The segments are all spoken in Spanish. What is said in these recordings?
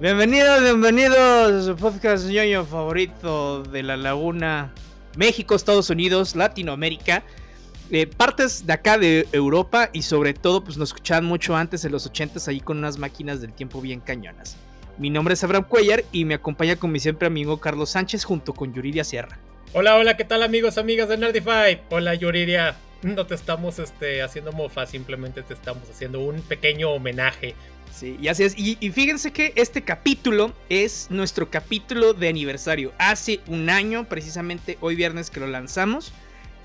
Bienvenidos, bienvenidos a su podcast ñoño favorito de la laguna México, Estados Unidos, Latinoamérica. Eh, partes de acá de Europa y sobre todo pues nos escuchaban mucho antes en los 80s ahí con unas máquinas del tiempo bien cañonas. Mi nombre es Abraham Cuellar y me acompaña con mi siempre amigo Carlos Sánchez junto con Yuridia Sierra. Hola, hola, ¿qué tal amigos, amigas de Nerdify? Hola Yuridia, no te estamos este, haciendo mofa, simplemente te estamos haciendo un pequeño homenaje Sí, y así es. Y, fíjense que este capítulo es nuestro capítulo de aniversario. Hace un año, precisamente hoy viernes que lo lanzamos,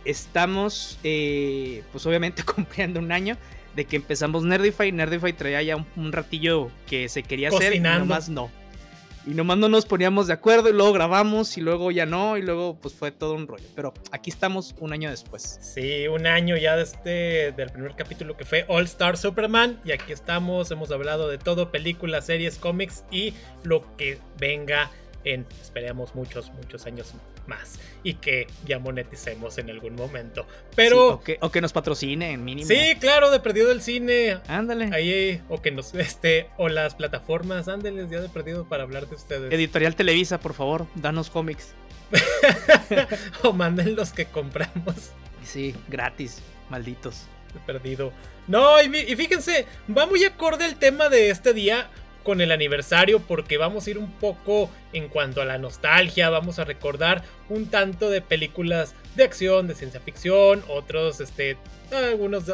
estamos, eh, pues obviamente cumpliendo un año de que empezamos Nerdify. Nerdify traía ya un, ratillo que se quería hacer y nomás no. Y nomás no nos poníamos de acuerdo y luego grabamos y luego ya no y luego pues fue todo un rollo. Pero aquí estamos un año después. Sí, un año ya desde del primer capítulo que fue All Star Superman y aquí estamos, hemos hablado de todo, películas, series, cómics y lo que venga en, esperemos, muchos, muchos años más y que ya moneticemos en algún momento. Pero. o, que, nos patrocinen, mínimo. Sí, claro, de perdido el cine. Ándale. Ahí, o que nos. Este, o las plataformas, ándeles ya de perdido para hablar de ustedes. Editorial Televisa, por favor, danos cómics. o manden los que compramos. Sí, gratis, malditos. De perdido. No, y, y fíjense, va muy acorde el tema de este día con el aniversario porque vamos a ir un poco en cuanto a la nostalgia, vamos a recordar un tanto de películas de acción, de ciencia ficción, otros, este, algunos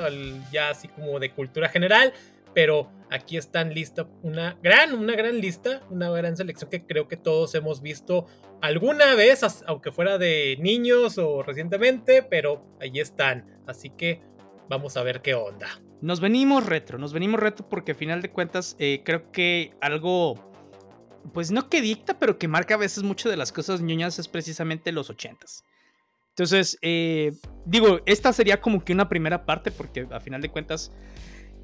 ya así como de cultura general, pero aquí están lista una gran, una gran lista, una gran selección que creo que todos hemos visto alguna vez, aunque fuera de niños o recientemente, pero ahí están, así que vamos a ver qué onda. Nos venimos retro, nos venimos retro porque a final de cuentas eh, creo que algo, pues no que dicta, pero que marca a veces mucho de las cosas ñoñas es precisamente los ochentas. Entonces, eh, digo, esta sería como que una primera parte porque a final de cuentas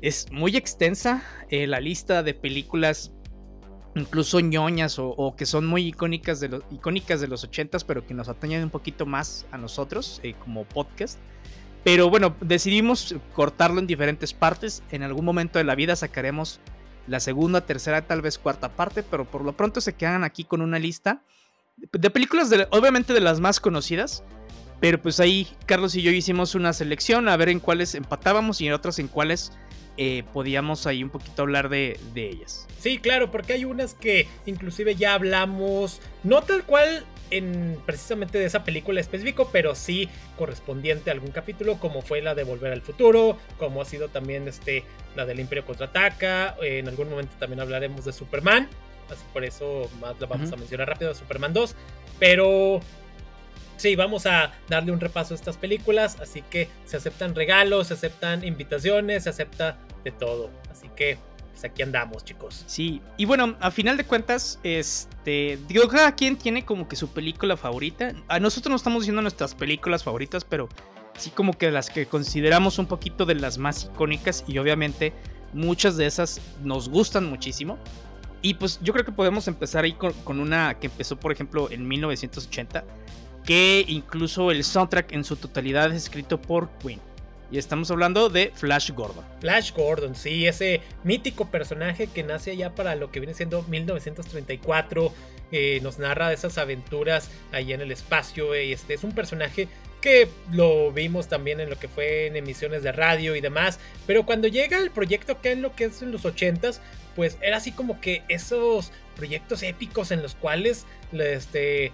es muy extensa eh, la lista de películas incluso ñoñas o, que son muy icónicas de, los, icónicas de los ochentas, pero que nos atañen un poquito más a nosotros como podcast. Pero bueno, decidimos cortarlo en diferentes partes. En algún momento de la vida sacaremos la segunda, tercera, tal vez cuarta parte, pero por lo pronto se quedan aquí con una lista de películas, obviamente de las más conocidas. Pero pues ahí Carlos y yo hicimos una selección a ver en cuáles empatábamos y en otras en cuáles eh, podíamos ahí un poquito hablar de, de, ellas. Sí, claro, porque hay unas que inclusive ya hablamos, no tal cual en precisamente de esa película específico, pero sí correspondiente a algún capítulo, como fue la de Volver al Futuro, como ha sido también este, la del Imperio Contraataca, en algún momento también hablaremos de Superman, así por eso más la vamos a mencionar rápido, Superman 2, pero sí, vamos a darle un repaso a estas películas, así que se aceptan regalos, se aceptan invitaciones, se acepta de todo, así que pues aquí andamos, chicos. Sí, y bueno, a final de cuentas, este, digo, cada quien tiene como que su película favorita. A nosotros no estamos diciendo nuestras películas favoritas, pero sí como que las que consideramos un poquito de las más icónicas y obviamente muchas de esas nos gustan muchísimo. Y pues yo creo que podemos empezar ahí con, con una que empezó, por ejemplo, en 1980, que incluso el soundtrack en su totalidad es escrito por Queen. Y estamos hablando de Flash Gordon. Flash Gordon, sí, ese mítico personaje que nace allá para lo que viene siendo 1934. Eh, nos narra esas aventuras allá en el espacio. Este es un personaje que lo vimos también en lo que fue en emisiones de radio y demás. Pero cuando llega el proyecto que en lo que es en los 80s, pues era así como que esos proyectos épicos en los cuales este,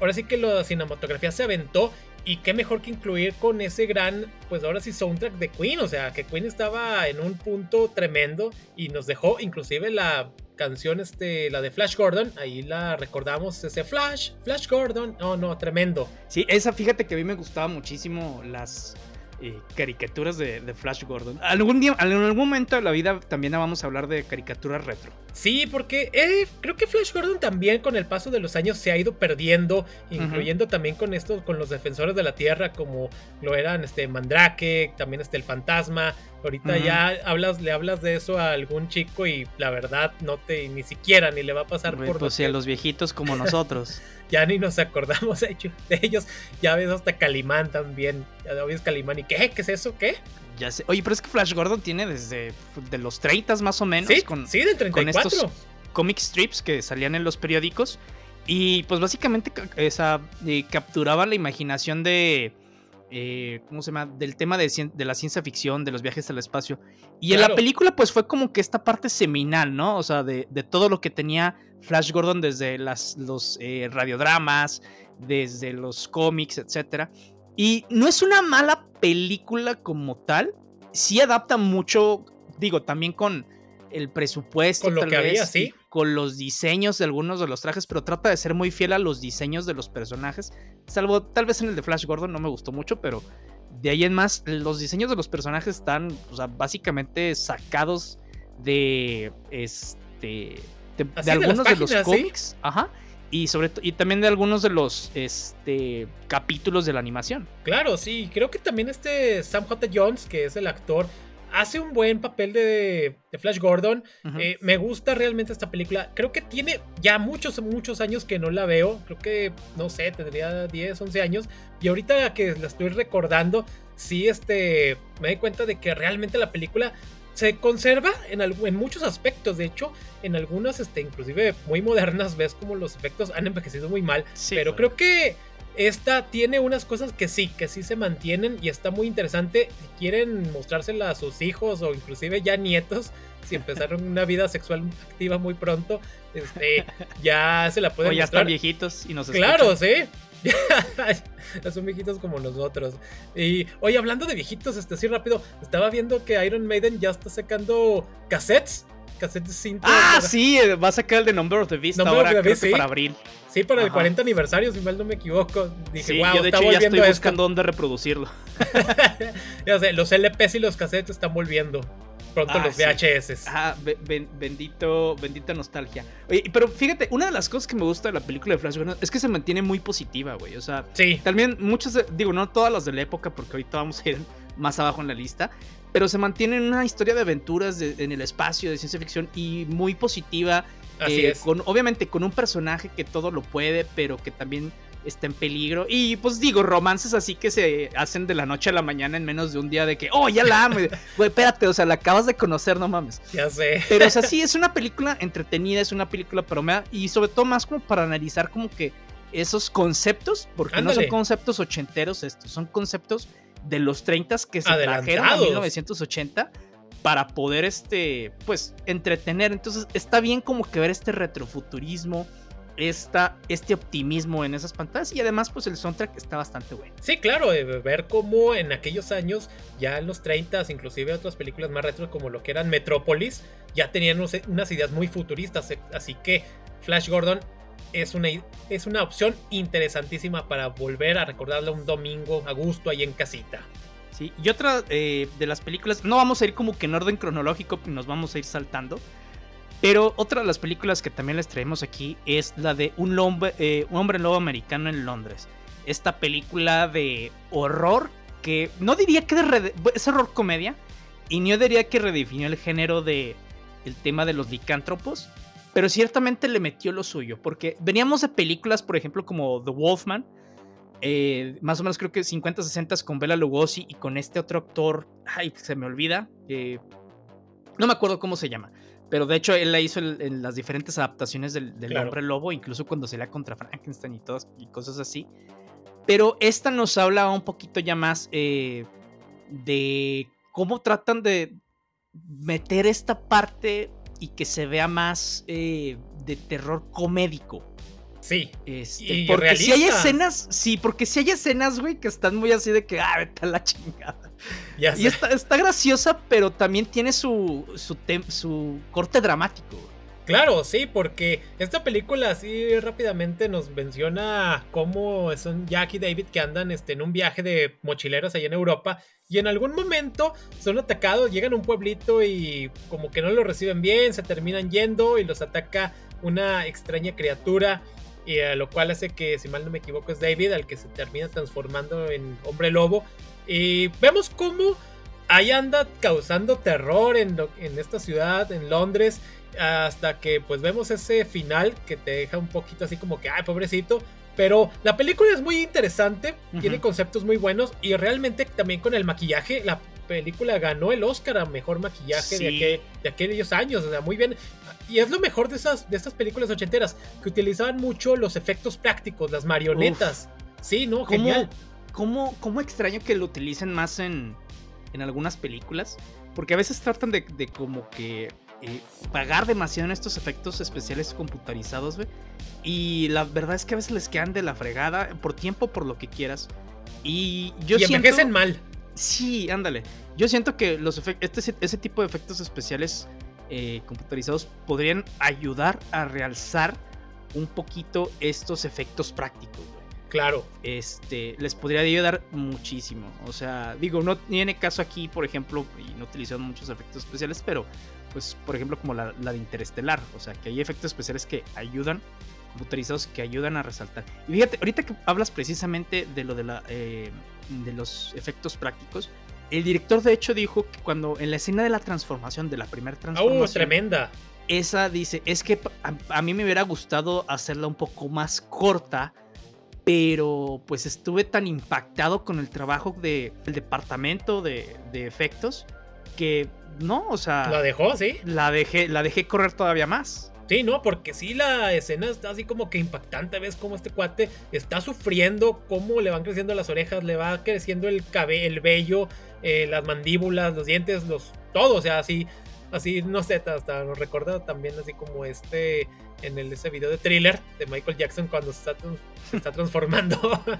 ahora sí que la cinematografía se aventó y qué mejor que incluir con ese gran, pues ahora sí, soundtrack de Queen. O sea, que Queen estaba en un punto tremendo y nos dejó inclusive la canción, este, la de Flash Gordon. Ahí la recordamos, ese Flash, Flash Gordon. No, no, tremendo. Sí, esa fíjate que a mí me gustaba muchísimo las eh, caricaturas de, Flash Gordon. Algún día, en algún momento de la vida también vamos a hablar de caricaturas retro. Sí, porque eh, creo que Flash Gordon también con el paso de los años se ha ido perdiendo, incluyendo también con estos, con los defensores de la Tierra, como lo eran este Mandrake, también este el fantasma. Ahorita ya hablas, le hablas de eso a algún chico y la verdad no te ni siquiera ni le va a pasar por. Pues si a los viejitos como nosotros. ya ni nos acordamos de ellos. Ya ves hasta Calimán también. Ya ves Calimán y ¿qué? ¿Qué es eso? ¿Qué? Ya sé. Oye, pero es que Flash Gordon tiene desde de los 30 más o menos. Sí, con, sí del 34. comic strips que salían en los periódicos. Y pues básicamente esa, capturaban la imaginación de, eh, ¿cómo se llama? Del tema de, de, la ciencia ficción, de los viajes al espacio. Y en la película, pues fue como que esta parte seminal, ¿no? O sea, de, de todo lo que tenía Flash Gordon desde las, los eh, radiodramas, desde los cómics, etc. Y no es una mala película como tal. Sí adapta mucho, digo, también con el presupuesto, con lo que había, sí. Con los diseños de algunos de los trajes, pero trata de ser muy fiel a los diseños de los personajes. Salvo tal vez en el de Flash Gordon no me gustó mucho, pero de ahí en más, los diseños de los personajes están, o sea, básicamente sacados de este. De, algunos de, los cómics. Ajá. Y sobre y también de algunos de los este, capítulos de la animación. Claro, sí. Creo que también este Sam J. Jones, que es el actor hace un buen papel de, Flash Gordon. Eh, me gusta realmente esta película. Creo que tiene ya muchos, muchos años que no la veo. Creo que, no sé, tendría 10, 11 años. Y ahorita que la estoy recordando, sí, este, me doy cuenta de que realmente la película se conserva en, en muchos aspectos. De hecho, en algunas, este, inclusive muy modernas, ves como los efectos han envejecido muy mal. pero creo que esta tiene unas cosas que sí, que sí se mantienen y está muy interesante. Si quieren mostrársela a sus hijos o inclusive ya nietos, si empezaron una vida sexual activa muy pronto, este, ya se la pueden o ya están viejitos y nos Claro, sí. Son viejitos como nosotros. Y oye, hablando de viejitos, este así rápido, estaba viendo que Iron Maiden ya está sacando cassettes Ah, sí, va a sacar el de Number of the Beast ahora, creo que para abril. Sí, para el 40 aniversario, si mal no me equivoco. Dije, wow, yo de hecho ya estoy buscando dónde reproducirlo. ya sé, los LPs y los cassettes están volviendo. Pronto ah, los VHS. Ah, bendito, bendita nostalgia. Oye, pero fíjate, una de las cosas que me gusta de la película de Flash Gordon es que se mantiene muy positiva, güey. O sea, sí. también muchas, digo, no todas las de la época, porque ahorita vamos a ir más abajo en la lista, pero se mantiene en una historia de aventuras en el espacio, de ciencia ficción y muy positiva. Así eh, es. Con, obviamente con un personaje que todo lo puede, pero que también está en peligro. Y pues digo, romances así que se hacen de la noche a la mañana en menos de un día de que, oh, ya la amo. Güey, espérate, o sea, la acabas de conocer, no mames. Ya sé. Pero o sea, sí, es una película entretenida, es una película promea y sobre todo más como para analizar como que esos conceptos, porque no son conceptos ochenteros estos, son conceptos de los 30 que se trajeron en 1980 para poder este pues entretener. Entonces está bien como que ver este retrofuturismo, esta, este optimismo en esas pantallas y además pues el soundtrack está bastante bueno. Sí, claro, eh, ver cómo en aquellos años, ya en los 30, inclusive otras películas más retro como lo que eran Metrópolis, ya tenían unas ideas muy futuristas, eh, así que Flash Gordon es una, es una opción interesantísima para volver a recordarla un domingo a gusto ahí en casita. Sí, y otra eh, de las películas, no vamos a ir como que en orden cronológico, nos vamos a ir saltando. Pero otra de las películas que también les traemos aquí es la de Un, hombre, eh, un hombre lobo americano en Londres. Esta película de horror que no diría que es horror comedia y no diría que redefinió el género de el tema de los licántropos, pero ciertamente le metió lo suyo, porque veníamos de películas, por ejemplo, como The Wolfman, eh, más o menos creo que 50, 60 con Bela Lugosi y con este otro actor, ay, se me olvida, eh, no me acuerdo cómo se llama, pero de hecho él la hizo en, las diferentes adaptaciones del, hombre lobo, incluso cuando se lea contra Frankenstein y todas y cosas así. Pero esta nos habla un poquito ya más eh, de cómo tratan de meter esta parte y que se vea más eh, de terror comédico. Sí. Este, porque si hay escenas, sí, porque si hay escenas, güey, que están muy así de que, ah, vete a la chingada. y está, está, graciosa, pero también tiene su, su, su corte dramático. Claro, sí, porque esta película así rápidamente nos menciona cómo son Jack y David que andan este, en un viaje de mochileros allá en Europa y en algún momento son atacados, llegan a un pueblito y como que no lo reciben bien, se terminan yendo y los ataca una extraña criatura y a lo cual hace que, si mal no me equivoco, es David al que se termina transformando en hombre lobo y vemos cómo ahí anda causando terror en, en esta ciudad, en Londres hasta que pues vemos ese final que te deja un poquito así como que, ay, pobrecito. Pero la película es muy interesante, tiene conceptos muy buenos y realmente también con el maquillaje, la película ganó el Oscar a mejor maquillaje de, aquellos años, o sea, muy bien. Y es lo mejor de, esas, de estas películas ochenteras, que utilizaban mucho los efectos prácticos, las marionetas. Sí, ¿no? Genial. ¿Cómo, cómo extraño que lo utilicen más en, en algunas películas? Porque a veces tratan de, de como que eh, pagar demasiado en estos efectos especiales computarizados, güey. Y la verdad es que a veces les quedan de la fregada, por tiempo, por lo que quieras. Y yo y envejecen mal. Sí, ándale. Yo siento que los este, ese tipo de efectos especiales eh, computarizados podrían ayudar a realzar un poquito estos efectos prácticos. Claro. Este, les podría ayudar muchísimo. O sea, digo, no tiene caso aquí, por ejemplo, y no utilizan muchos efectos especiales, pero, pues, por ejemplo, como la, de Interestelar. O sea, que hay efectos especiales que ayudan, computarizados, que ayudan a resaltar. Y fíjate, ahorita que hablas precisamente de lo de, la, eh, de los efectos prácticos, el director de hecho dijo que cuando en la escena de la transformación, de la primera ¡Oh, transformación... ¡Oh, tremenda! Esa dice, es que a mí me hubiera gustado hacerla un poco más corta pero pues estuve tan impactado con el trabajo del departamento de, efectos que no, o sea... La dejó, sí. La dejé, la dejé correr todavía más. Sí, no, porque sí la escena está así como que impactante, ves cómo este cuate está sufriendo, cómo le van creciendo las orejas, le va creciendo el cabello, el vello, eh, las mandíbulas, los dientes, los todo, o sea, así así no sé, hasta nos recuerda también así como este en el, ese video de thriller de Michael Jackson cuando se está, se está transformando.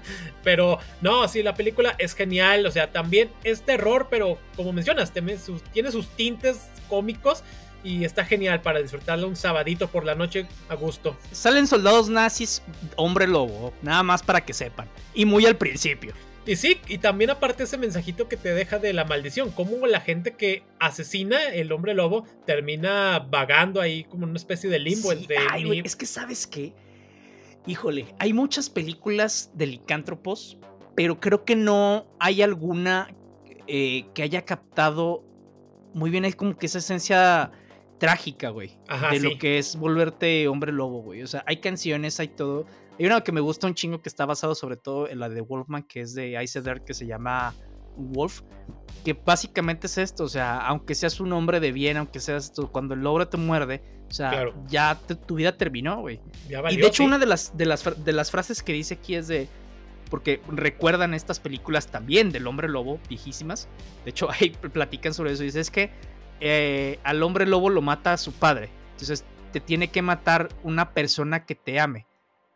pero no, sí, la película es genial. O sea, también es terror, pero como mencionas, tiene sus, tiene sus tintes cómicos. Y está genial para disfrutarlo un sabadito por la noche a gusto. Salen soldados nazis, hombre lobo, nada más para que sepan. Y muy al principio. Y sí, y también aparte ese mensajito que te deja de la maldición, cómo la gente que asesina el hombre lobo termina vagando ahí como una especie de limbo entre... Ay, es que sabes qué, híjole, hay muchas películas de licántropos, pero creo que no hay alguna eh, que haya captado muy bien es como que esa esencia trágica, güey, de lo que es volverte hombre lobo, güey. O sea, hay canciones, hay todo hay una que me gusta un chingo que está basado sobre todo en la de Wolfman, que es de Ice que se llama Wolf, que básicamente es esto, o sea, aunque seas un hombre de bien, aunque seas esto, cuando el lobo te muerde, o sea, ya tu vida terminó, güey. Y de hecho una de las, de, las, de las frases que dice aquí es de, porque recuerdan estas películas también del hombre lobo, viejísimas, de hecho ahí platican sobre eso, y dice, es que eh, al hombre lobo lo mata a su padre, entonces te tiene que matar una persona que te ame.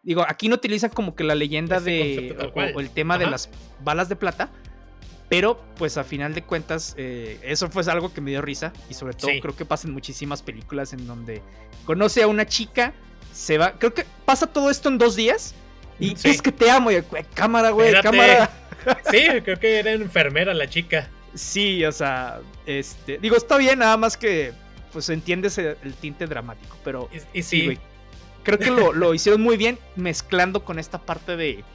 Digo, aquí no utilizan como que la leyenda de. O, el tema de las balas de plata. Pero, pues a final de cuentas, eh, eso fue algo que me dio risa. Y sobre todo, creo que pasa en muchísimas películas en donde conoce a una chica, se va. Creo que pasa todo esto en dos días. Y es que te amo, y, cámara, güey, cámara. Sí, creo que era enfermera la chica. Sí, o sea, este. Digo, está bien, nada más que. Pues entiendes el, tinte dramático. Pero. Y, sí creo que lo, hicieron muy bien mezclando con esta parte de,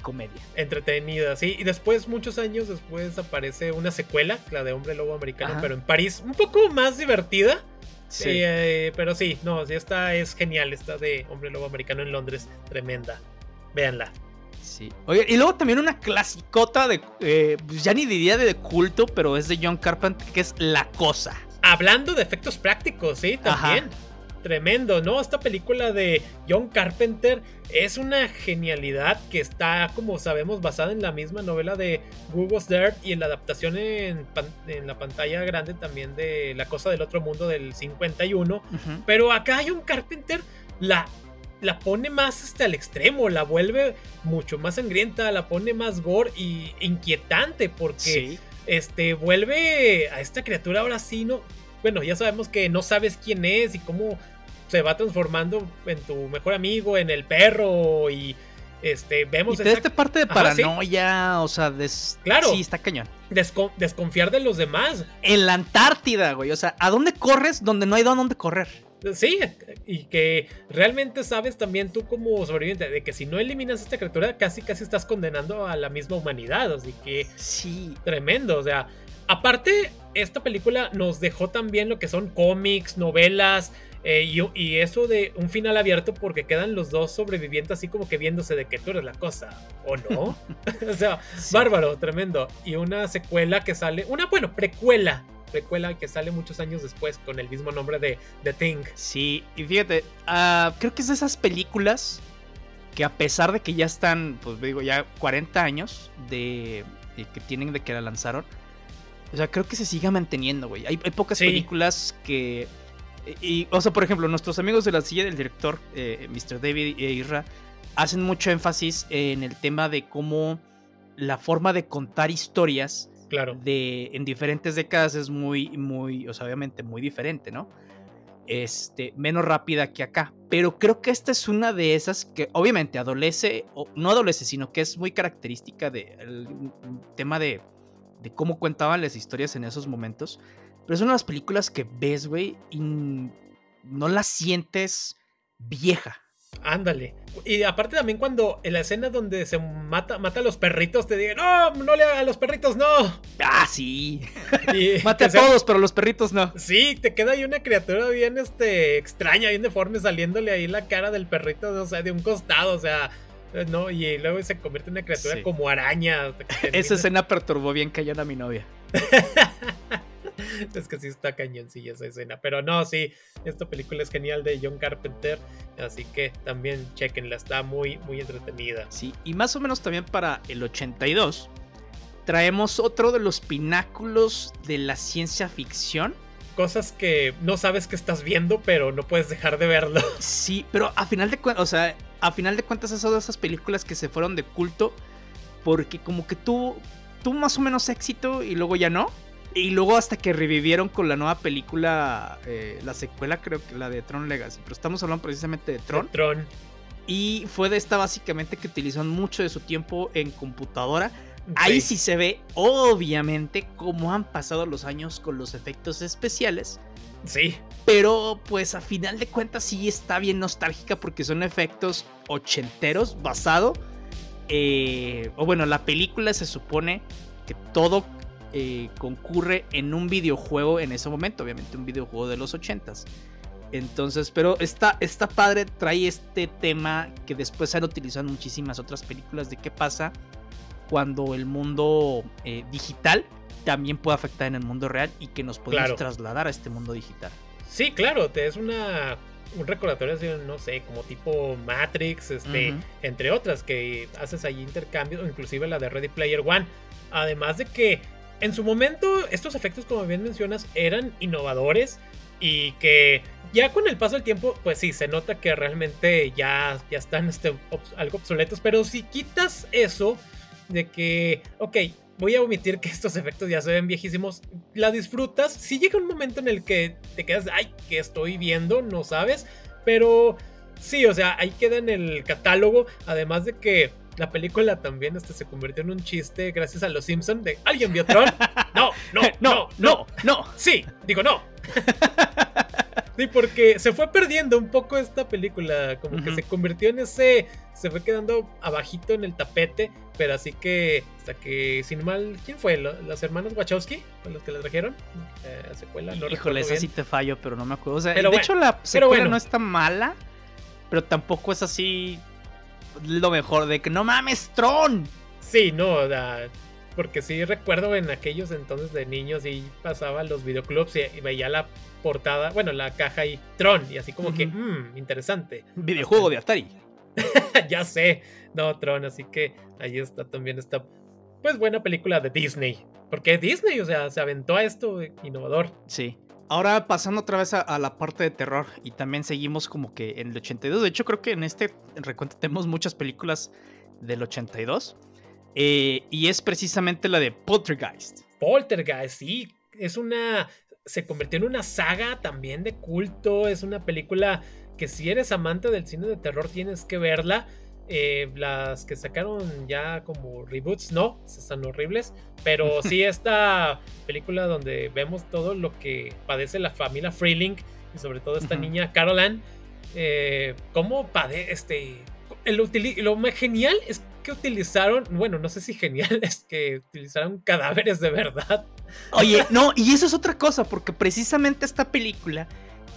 comedia. Entretenida, sí. Y después, muchos años después, aparece una secuela, la de Hombre Lobo Americano, pero en París, un poco más divertida. Sí. Eh, pero sí, no, sí, esta es genial, esta de Hombre Lobo Americano en Londres, tremenda. Véanla. Sí. Oye, y luego también una clasicota de, eh, pues ya ni diría de culto, pero es de John Carpenter, que es La Cosa. Hablando de efectos prácticos, sí, también tremendo, ¿no? Esta película de John Carpenter es una genialidad que está, como sabemos, basada en la misma novela de Google's Dirt y en la adaptación en, la pantalla grande también de La Cosa del Otro Mundo del 51. Pero acá John Carpenter la, la pone más hasta al extremo, la vuelve mucho más sangrienta, la pone más gore y inquietante porque... Este vuelve a esta criatura ahora sí, ¿no? bueno, ya sabemos que no sabes quién es y cómo se va transformando en tu mejor amigo, en el perro y este vemos y esta parte de paranoia, o sea, des... claro, sí está cañón. desconfiar de los demás. En la Antártida, güey, o sea, ¿a dónde corres donde no hay dónde correr? Sí, y que realmente sabes también tú como sobreviviente de que si no eliminas esta criatura casi casi estás condenando a la misma humanidad, así que sí, tremendo, o sea, aparte esta película nos dejó también lo que son cómics, novelas, eh, y, eso de un final abierto porque quedan los dos sobrevivientes así como que viéndose de que tú eres la cosa, ¿o no? o sea, bárbaro, tremendo. Y una secuela que sale, una, bueno, precuela precuela que sale muchos años después con el mismo nombre de The Thing. Sí, y fíjate, uh, creo que es de esas películas que a pesar de que ya están, pues digo, ya 40 años de, de que tienen de que la lanzaron, o sea, creo que se sigue manteniendo, güey. Hay, hay, pocas sí. películas que... Y, o sea, por ejemplo, nuestros amigos de la silla del director, eh, Mr. David e Irra, hacen mucho énfasis en el tema de cómo la forma de contar historias claro. de, en diferentes décadas es muy, muy, o sea, obviamente muy diferente, ¿no? Este, menos rápida que acá. Pero creo que esta es una de esas que obviamente adolece, o no adolece, sino que es muy característica del de tema de, de cómo contaban las historias en esos momentos. Pero es una de las películas que ves, güey, y no la sientes vieja. Ándale. Y aparte también cuando en la escena donde se mata, mata a los perritos, te digan, no, no le a los perritos, no. Ah, sí. Y, Mate a sea, todos, pero los perritos no. Sí, te queda ahí una criatura bien este, extraña, bien deforme, saliéndole ahí la cara del perrito, o sea, de un costado, o sea, no, y luego se convierte en una criatura sí. como araña. Esa escena perturbó bien cañón a mi novia. es que sí está cañoncilla esa escena. Pero no, sí, esta película es genial de John Carpenter. Así que también chequenla, está muy, muy entretenida. Sí, y más o menos también para el 82 traemos otro de los pináculos de la ciencia ficción. Cosas que no sabes que estás viendo, pero no puedes dejar de verlo. Sí, pero a final de cuentas, o sea, a final de cuentas, esas son esas películas que se fueron de culto. Porque como que tuvo, tuvo más o menos éxito y luego ya no. Y luego hasta que revivieron con la nueva película, eh, la secuela creo que la de Tron Legacy, pero estamos hablando precisamente de Tron. De Tron. Y fue de esta básicamente que utilizó mucho de su tiempo en computadora. Sí. Ahí sí se ve, obviamente, cómo han pasado los años con los efectos especiales. Sí. Pero pues a final de cuentas sí está bien nostálgica porque son efectos ochenteros basado. Eh, o bueno, la película se supone que todo eh, concurre en un videojuego en ese momento, obviamente un videojuego de los 80s. Entonces, pero está, está padre, trae este tema que después se han utilizado en muchísimas otras películas de qué pasa cuando el mundo eh, digital también puede afectar en el mundo real y que nos podemos claro. trasladar a este mundo digital. Sí, claro, te es una un recordatorio así, no sé, como tipo Matrix, este, uh -huh. entre otras que haces ahí intercambios, inclusive la de Ready Player One. Además de que en su momento estos efectos, como bien mencionas, eran innovadores y que ya con el paso del tiempo, pues sí, se nota que realmente ya, ya están este, algo obsoletos, pero si quitas eso de que, ok, voy a omitir que estos efectos ya se ven viejísimos, la disfrutas, si llega un momento en el que te quedas, ay, ¿qué estoy viendo? No sabes, pero sí, o sea, ahí queda en el catálogo, además de que la película también este, se convirtió en un chiste gracias a los Simpsons de ¿Alguien vio Tron? No, no, no, no, no. Sí, digo no. Sí, porque se fue perdiendo un poco esta película, como uh -huh. que se convirtió en ese, se fue quedando abajito en el tapete, pero así que hasta que, sin mal, ¿quién fue? ¿Los hermanos Wachowski? ¿Los que la trajeron? Eh, secuela, no Híjole, esa sí te fallo, pero no me acuerdo. O sea, pero de bueno, hecho la secuela bueno. no está mala, pero tampoco es así lo mejor de que no mames, Tron. Sí, no, o sea, porque sí recuerdo en aquellos entonces de niños y pasaba los videoclubs y, y, veía la portada, bueno, la caja y Tron, y así como uh -huh. que, mmm, interesante. Videojuego de Atari. ya sé, no, Tron, así que ahí está también esta, pues buena película de Disney. Porque Disney, o sea, se aventó a esto innovador. Sí. Ahora pasando otra vez a, a, la parte de terror y también seguimos como que en el 82. De hecho, creo que en este recuento tenemos muchas películas del 82. Eh, y es precisamente la de Poltergeist. Poltergeist, sí. Es una. Se convirtió en una saga también de culto. Es una película que si eres amante del cine de terror tienes que verla. Eh, las que sacaron ya como reboots, no, están horribles. Pero sí, esta película donde vemos todo lo que padece la familia Freeling y sobre todo esta uh -huh. niña Caroline. Eh, cómo padece este. El lo más genial es que utilizaron, bueno, no sé si genial, es que utilizaron cadáveres de verdad. Oye, no, y eso es otra cosa, porque precisamente esta película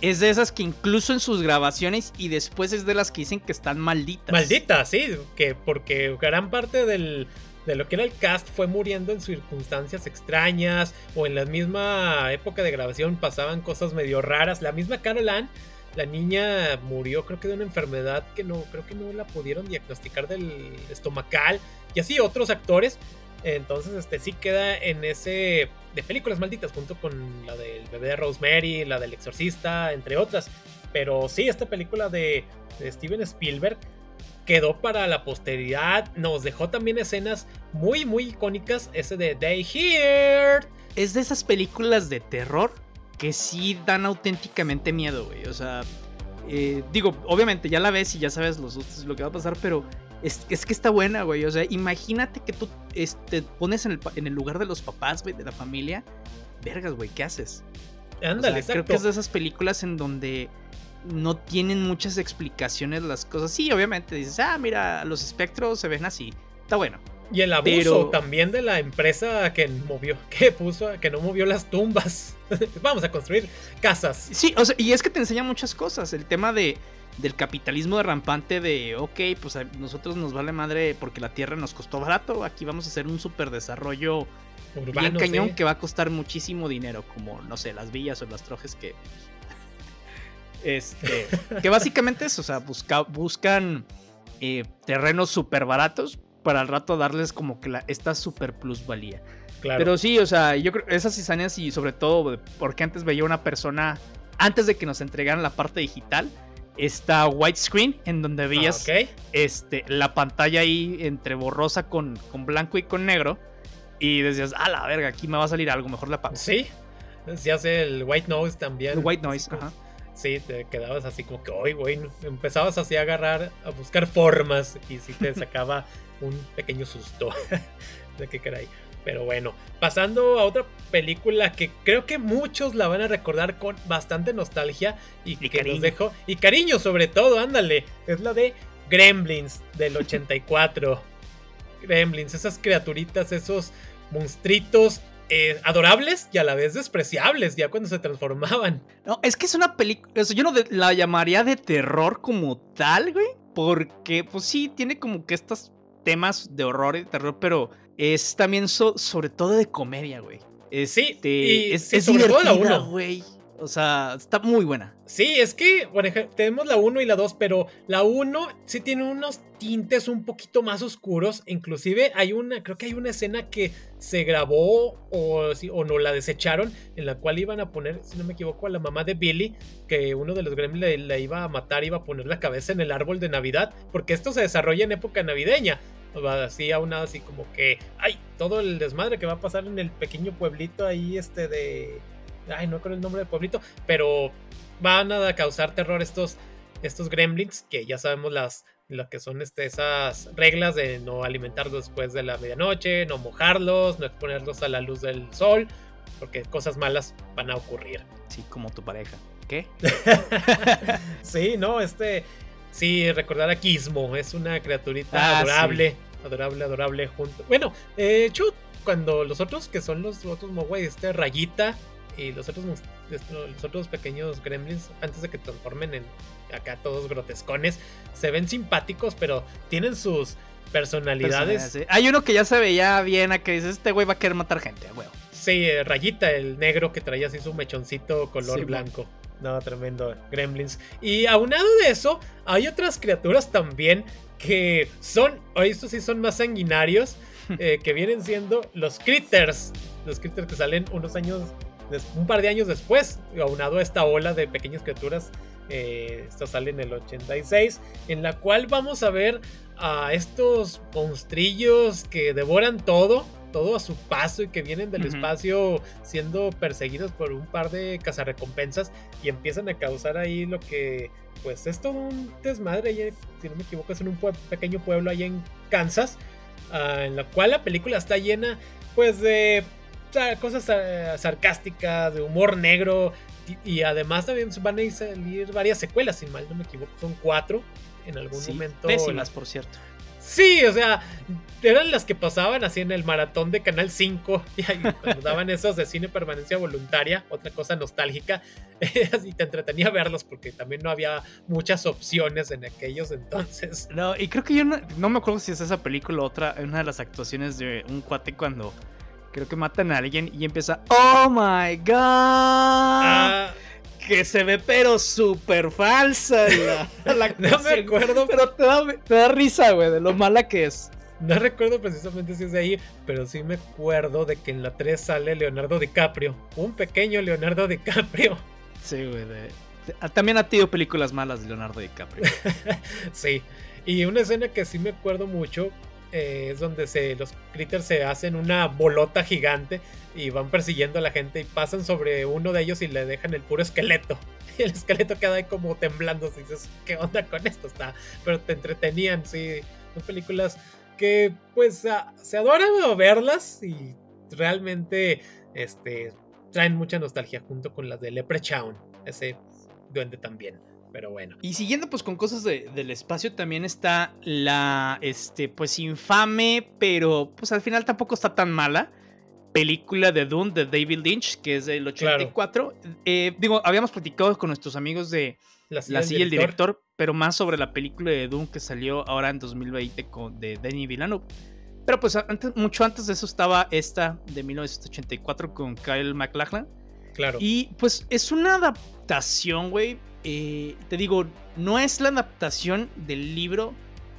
es de esas que incluso en sus grabaciones y después es de las que dicen que están malditas. Malditas, sí, que porque gran parte del de lo que era el cast fue muriendo en circunstancias extrañas o en la misma época de grabación pasaban cosas medio raras. La misma Carol Ann, la niña murió creo que de una enfermedad que no creo que no la pudieron diagnosticar del estomacal y así otros actores. Entonces, este sí queda en ese de películas malditas junto con la del bebé de Rosemary, la del exorcista, entre otras. Pero sí, esta película de, Steven Spielberg quedó para la posteridad. Nos dejó también escenas muy, muy icónicas. Ese de Day Here. Es de esas películas de terror que sí dan auténticamente miedo, güey. O sea, eh, digo, obviamente ya la ves y ya sabes los, lo que va a pasar, pero es, que está buena, güey. O sea, imagínate que tú te este, pones en el, en el lugar de los papás, güey, de la familia. Vergas, güey, ¿qué haces? Ándale, Creo que es de esas películas en donde no tienen muchas explicaciones las cosas. Sí, obviamente dices, ah, mira, los espectros se ven así. Está bueno. Y el abuso también de la empresa que movió, que puso, que no movió las tumbas. Vamos a construir casas. Sí, o sea, y es que te enseña muchas cosas. El tema de del capitalismo de rampante de, ok, pues a nosotros nos vale madre porque la tierra nos costó barato, aquí vamos a hacer un super desarrollo Urbano, bien cañón que va a costar muchísimo dinero, como, no sé, las villas o las trojes que este, que básicamente es, o sea, buscan eh, terrenos súper baratos para al rato darles como que la, esta super plusvalía. Claro. Pero sí, o sea, yo creo esas cizañas y sobre todo porque antes veía una persona, antes de que nos entregaran la parte digital, esta widescreen en donde ah, veías este, la pantalla ahí entre borrosa con, con blanco y con negro. Y decías, a la verga, aquí me va a salir algo, mejor la apago. Sí, se hace el white noise también. El white noise, ajá. Sí, te quedabas así como que, hoy, güey, empezabas así a agarrar, a buscar formas y sí te sacaba un pequeño susto de qué caray. Pero bueno, pasando a otra película que creo que muchos la van a recordar con bastante nostalgia y, que nos dejó. Y cariño, sobre todo, ándale. Es la de Gremlins del 84. Gremlins, esas criaturitas, esos monstruitos eh, adorables y a la vez despreciables ya cuando se transformaban. No, es que es una película, yo no la llamaría de terror como tal, güey, porque pues sí, tiene como que estos temas de horror y de terror, pero es también sobre todo de comedia, güey. sí, y, es, es sobre todo la uno. güey. O sea, está muy buena. Sí, es que, bueno, tenemos la 1 y la 2, pero la 1 sí tiene unos tintes un poquito más oscuros. Inclusive hay una, creo que hay una escena que se grabó o, o no la desecharon, en la cual iban a poner, si no me equivoco, a la mamá de Billy, que uno de los gremlins la iba a matar, iba a poner la cabeza en el árbol de Navidad, porque esto se desarrolla en época navideña. Así a una así como que, ay, todo el desmadre que va a pasar en el pequeño pueblito ahí, este de Ay, no recuerdo el nombre del pueblito. Pero van a causar terror estos, estos gremlins. Que ya sabemos las, lo que son este, esas reglas de no alimentarlos después de la medianoche, no mojarlos, no exponerlos a la luz del sol. Porque cosas malas van a ocurrir. Sí, como tu pareja. ¿Qué? sí, no, este. Sí, recordar a Gizmo. Es una criaturita ah, adorable. Adorable, adorable junto. Bueno, de hecho, cuando los otros, que son los otros Mogwai, este Rayita, y los otros, los otros pequeños gremlins, antes de que transformen en acá todos grotescones, se ven simpáticos, pero tienen sus personalidades. Hay uno que ya se veía bien a que dice, este güey va a querer matar gente, güey. Sí, eh, Rayita, el negro que traía así su mechoncito color blanco. No, tremendo, gremlins. Y aunado de eso, hay otras criaturas también que son, estos sí son más sanguinarios, eh, que vienen siendo los critters. Los critters que salen unos años un par de años después, aunado a esta ola de pequeñas criaturas, eh, esto sale en el 86, en la cual vamos a ver a estos monstrillos que devoran todo, todo a su paso y que vienen del espacio siendo perseguidos por un par de cazarrecompensas y empiezan a causar ahí lo que, pues es todo un desmadre, si no me equivoco, es en un pequeño pueblo ahí en Kansas, ah, en la cual la película está llena, pues de cosas eh, sarcásticas, de humor negro. Y, además también van a salir varias secuelas, si mal no me equivoco. Son cuatro en algún momento. Pésimas, por cierto. Sí, o sea, eran las que pasaban así en el maratón de Canal 5 y ahí, cuando daban esos de cine permanencia voluntaria, otra cosa nostálgica, y te entretenía verlos porque también no había muchas opciones en aquellos entonces. No, y creo que yo no, me acuerdo si es esa película o otra, una de las actuaciones de un cuate cuando creo que matan a alguien y empieza, oh my god. Ah, que se ve pero súper falsa la, No me acuerdo. Pero te da, te da risa, güey, de lo mala que es. No recuerdo precisamente si es de ahí, pero sí me acuerdo de que en la 3 sale Leonardo DiCaprio. Un pequeño Leonardo DiCaprio. Sí, güey. También ha tenido películas malas de Leonardo DiCaprio. sí. Y una escena que sí me acuerdo mucho eh, es donde se, los critters se hacen una bolota gigante y van persiguiendo a la gente y pasan sobre uno de ellos y le dejan el puro esqueleto. Y el esqueleto queda ahí como temblando. Y dices, ¿qué onda con esto? Está, pero te entretenían, sí. Son películas que pues se adoran verlas y realmente este, traen mucha nostalgia junto con las de Leprechaun, ese duende también. Pero bueno. Y siguiendo pues con cosas del espacio también está la este pues infame, pero pues al final tampoco está tan mala película de Dune de David Lynch, que es del 84. Eh, digo, habíamos platicado con nuestros amigos de La Silla, el director, pero más sobre la película de Dune que salió ahora en 2020 con, de Denis Villeneuve. Pero pues antes, mucho antes de eso estaba esta de 1984 con Kyle MacLachlan. Claro. Y pues es una adaptación, güey. Eh, te digo, no es la adaptación del libro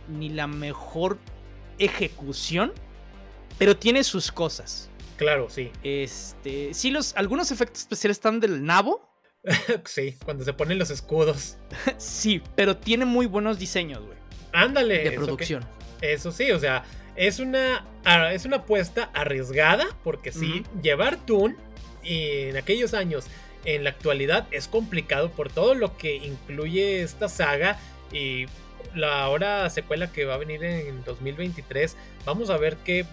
ni la mejor ejecución, pero tiene sus cosas. Claro, sí. Este, sí, los, algunos efectos especiales están del nabo, sí, cuando se ponen los escudos. sí, pero tiene muy buenos diseños, güey. Ándale. De producción. eso sí, o sea, es una, ah, es una apuesta arriesgada, porque sí, llevar Toon en aquellos años, en la actualidad, es complicado por todo lo que incluye esta saga y la ahora secuela que va a venir en 2023. Vamos a ver qué,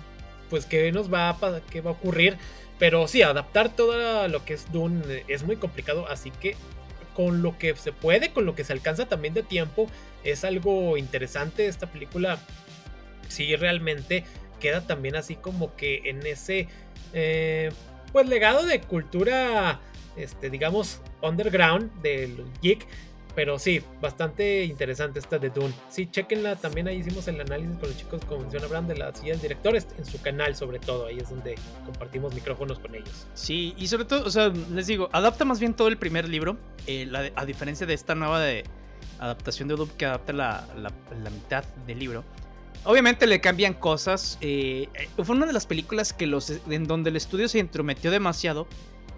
pues, qué nos va a, qué va a ocurrir pero sí, adaptar todo lo que es Dune es muy complicado, así que con lo que se puede, con lo que se alcanza también de tiempo, es algo interesante. Esta película sí realmente queda también así como que en ese eh, pues legado de cultura, este, digamos, underground del geek pero sí, bastante interesante esta de Dune. Sí, chequenla. También ahí hicimos el análisis con los chicos, como menciona Abraham, de las del directores en su canal, sobre todo. Ahí es donde compartimos micrófonos con ellos. Sí, y sobre todo, o sea, les digo, adapta más bien todo el primer libro. Eh, a diferencia de esta nueva de adaptación de Dune que adapta la, mitad del libro. Obviamente le cambian cosas. Eh, eh, fue una de las películas que los, en donde el estudio se intrometió demasiado.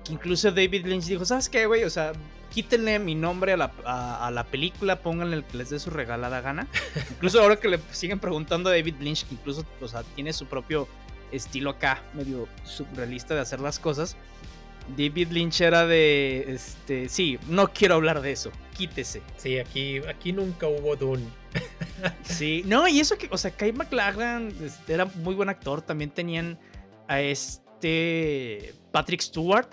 Que incluso David Lynch dijo: ¿Sabes qué, güey? O sea, quítenle mi nombre a la, a, la, película, pónganle el que les dé su regalada gana. incluso ahora que le siguen preguntando a David Lynch, que incluso o sea, tiene su propio estilo acá, medio surrealista de hacer las cosas. David Lynch era de, este, sí, no quiero hablar de eso, quítese. Sí, aquí, aquí nunca hubo Dune. sí, no, y eso que, o sea, Kai McLachlan este, era muy buen actor, también tenían a este Patrick Stewart,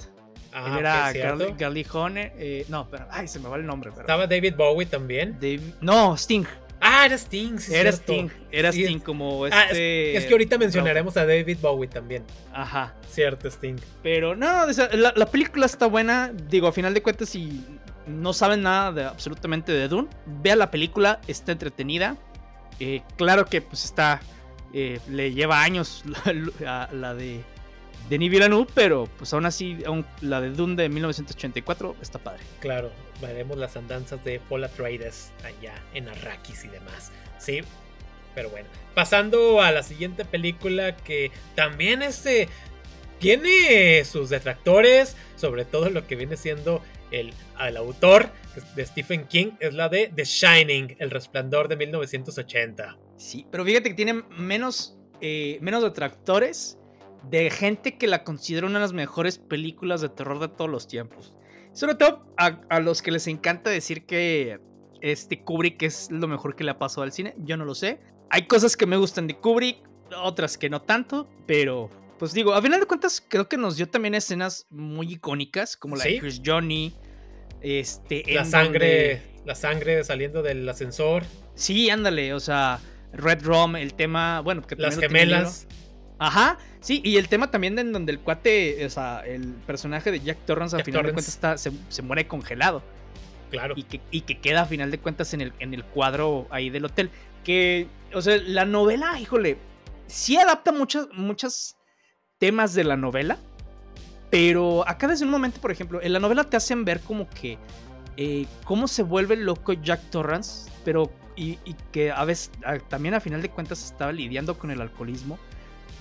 Ah, era Carly, eh, no, pero, ay, se me va el nombre. Estaba David Bowie también. no, Sting. Ah, era Sting, sí, Era Sting, era Sting como ah, este. es, que ahorita mencionaremos a David Bowie también. Ajá. Cierto, Sting. Pero no, la, película está buena. Digo, a final de cuentas, si no saben nada de, absolutamente de Dune, vea la película, está entretenida. Eh, claro que pues está. Eh, le lleva años la de Denis Villeneuve, pero pues aún así, la de Dune de 1984 está padre. Claro, veremos las andanzas de Paul Atreides allá en Arrakis y demás. Sí, pero bueno. Pasando a la siguiente película que también este tiene sus detractores, sobre todo lo que viene siendo el, autor de Stephen King, es la de The Shining, El Resplandor de 1980. Sí, pero fíjate que tiene menos, eh, menos detractores de gente que la considera una de las mejores películas de terror de todos los tiempos. Sobre todo a, los que les encanta decir que este Kubrick es lo mejor que le ha pasado al cine. Yo no lo sé. Hay cosas que me gustan de Kubrick, otras que no tanto, pero pues digo, a final de cuentas creo que nos dio también escenas muy icónicas, como la de Chris Johnny, este, la sangre, la sangre saliendo del ascensor. Sí, ándale, o sea, Red Rum, el tema, bueno, que Las gemelas. Ajá, sí, y el tema también en donde el cuate, o sea, el personaje de Jack Torrance al final de cuentas está, se, muere congelado. Claro. Y que, y que queda a final de cuentas en el, en el cuadro ahí del hotel. Que, o sea, la novela, híjole, sí adapta muchos muchas temas de la novela, pero acá desde un momento, por ejemplo, en la novela te hacen ver como que eh, cómo se vuelve loco Jack Torrance, pero y, que a veces también a final de cuentas estaba lidiando con el alcoholismo,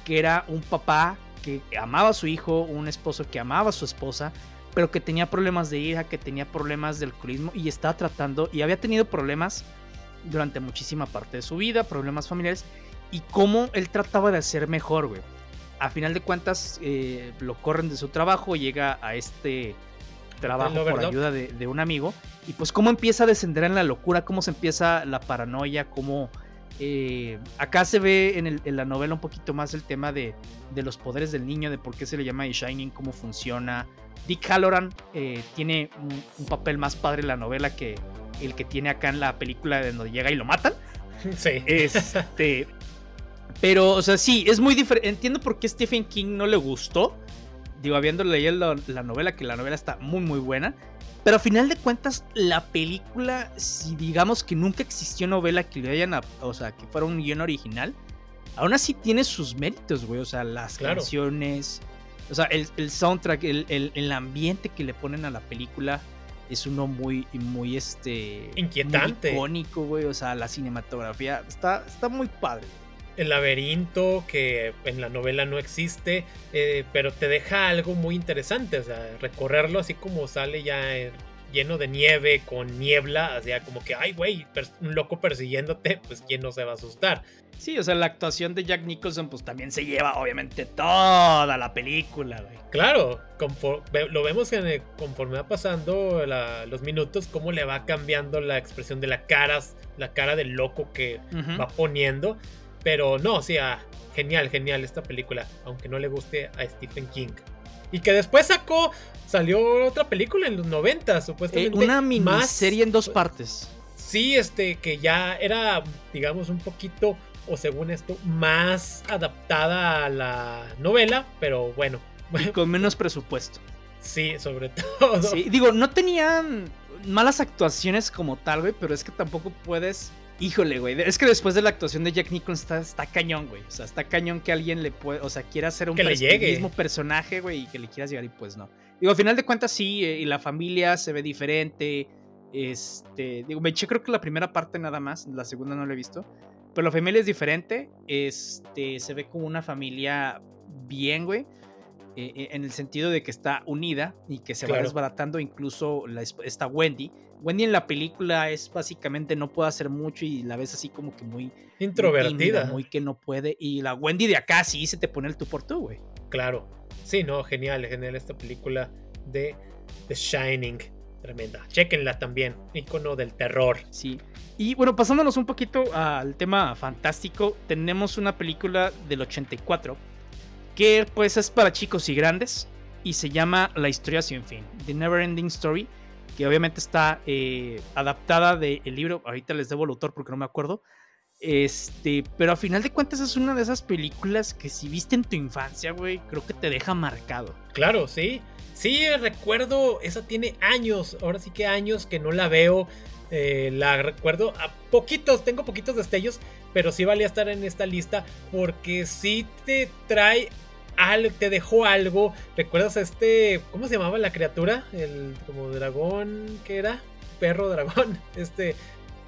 que era un papá que amaba a su hijo, un esposo que amaba a su esposa, pero que tenía problemas de hija, que tenía problemas de alcoholismo y estaba tratando y había tenido problemas durante muchísima parte de su vida, problemas familiares y cómo él trataba de hacer mejor, güey. A final de cuentas eh, lo corren de su trabajo, llega a este trabajo por ayuda de, un amigo. Y pues cómo empieza a descender en la locura, cómo se empieza la paranoia, cómo... Eh, acá se ve en, la novela un poquito más el tema de, los poderes del niño, de por qué se le llama The Shining, cómo funciona. Dick Halloran eh, tiene un, papel más padre en la novela que el que tiene acá en la película de donde llega y lo matan. Sí. Este, pero, o sea, sí, es muy diferente. Entiendo por qué Stephen King no le gustó digo, habiendo leído la, novela, que la novela está muy, muy buena. Pero a final de cuentas, la película, si digamos que nunca existió novela que le hayan, o sea, que fuera un guion original, aún así tiene sus méritos, güey. O sea, las canciones, o sea, el, soundtrack, el, el, ambiente que le ponen a la película es uno muy, muy, este... Inquietante. icónico, güey. O sea, la cinematografía está, está muy padre el laberinto que en la novela no existe, eh, pero te deja algo muy interesante, o sea, recorrerlo así como sale ya lleno de nieve, con niebla, o sea, como que, ay, güey, un loco persiguiéndote, pues quién no se va a asustar. Sí, o sea, la actuación de Jack Nicholson pues también se lleva obviamente toda la película, güey. Claro, lo vemos en conforme va pasando los minutos, cómo le va cambiando la expresión de la cara, la cara del loco que va poniendo. Pero no, o sea, genial, genial esta película, aunque no le guste a Stephen King. Y que después sacó, salió otra película en los 90, supuestamente. Eh, una miniserie en dos partes. Sí, este, que ya era, digamos, un poquito, o según esto, más adaptada a la novela, pero bueno. con menos presupuesto. Sí, sobre todo. Sí, digo, no tenían malas actuaciones como tal, güey, pero es que tampoco puedes Híjole, güey. Es que después de la actuación de Jack Nicholson está, cañón, güey. O sea, está cañón que alguien le pueda, o sea, quiera hacer un que mismo personaje, güey, y que le quieras llegar y pues no. Digo, al final de cuentas sí, eh, y la familia se ve diferente. Este, digo, me eché creo que la primera parte nada más, la segunda no la he visto. Pero la familia es diferente. Este, se ve como una familia bien, güey. Eh, eh, en el sentido de que está unida y que se va desbaratando incluso la, esta Wendy. Wendy en la película es básicamente no puede hacer mucho y la ves así como que muy introvertida, muy, que no puede. Y la Wendy de acá sí se te pone el tú por tú, güey. Claro. Sí, no, genial, genial esta película de The Shining. Tremenda. Chequenla también, icono del terror. Sí. Y bueno, pasándonos un poquito al tema fantástico, tenemos una película del 84 que pues es para chicos y grandes y se llama La historia sin fin, The Never Ending Story, que obviamente está eh, adaptada del libro, ahorita les debo el autor porque no me acuerdo, este, pero a final de cuentas es una de esas películas que si viste en tu infancia, güey, creo que te deja marcado. Claro, sí. Sí, recuerdo, esa tiene años, ahora sí que años que no la veo. Eh, la recuerdo a poquitos, tengo poquitos destellos, pero sí valía estar en esta lista porque sí te trae algo, te dejó algo. ¿Recuerdas a este, cómo se llamaba la criatura? El como dragón, ¿qué era? Perro dragón. Este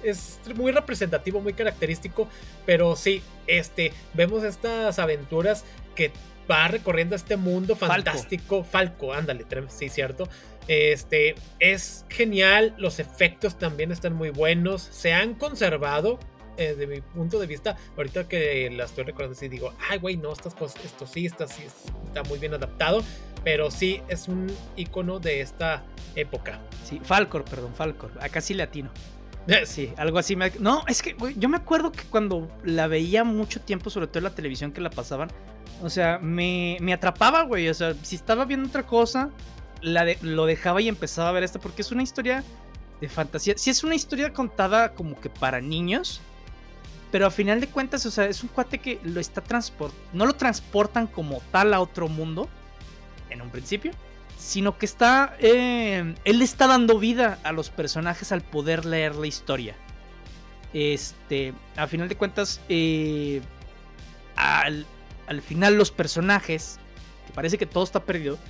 es muy representativo, muy característico, pero sí, este vemos estas aventuras que va recorriendo este mundo fantástico. Falco, ándale, sí, cierto. Este es genial, los efectos también están muy buenos, se han conservado. Eh, de mi punto de vista, ahorita que la estoy recordando, sí digo, ay, güey, no, estas cosas, esto sí, está, sí, está muy bien adaptado, pero sí es un icono de esta época. Sí, Falcor, perdón, Falcor, acá sí latino. Sí, algo así. Me... No, es que, güey, yo me acuerdo que cuando la veía mucho tiempo, sobre todo en la televisión que la pasaban, o sea, me, me atrapaba, güey. O sea, si estaba viendo otra cosa, la lo dejaba y empezaba a ver esta, porque es una historia de fantasía. Si es una historia contada como que para niños, Pero a final de cuentas, o sea, es un cuate que lo está transportando. No lo transportan como tal a otro mundo. En un principio. Sino que está. Eh, él está dando vida a los personajes al poder leer la historia. Este. A final de cuentas. Eh, al, al final, los personajes. Que parece que todo está perdido.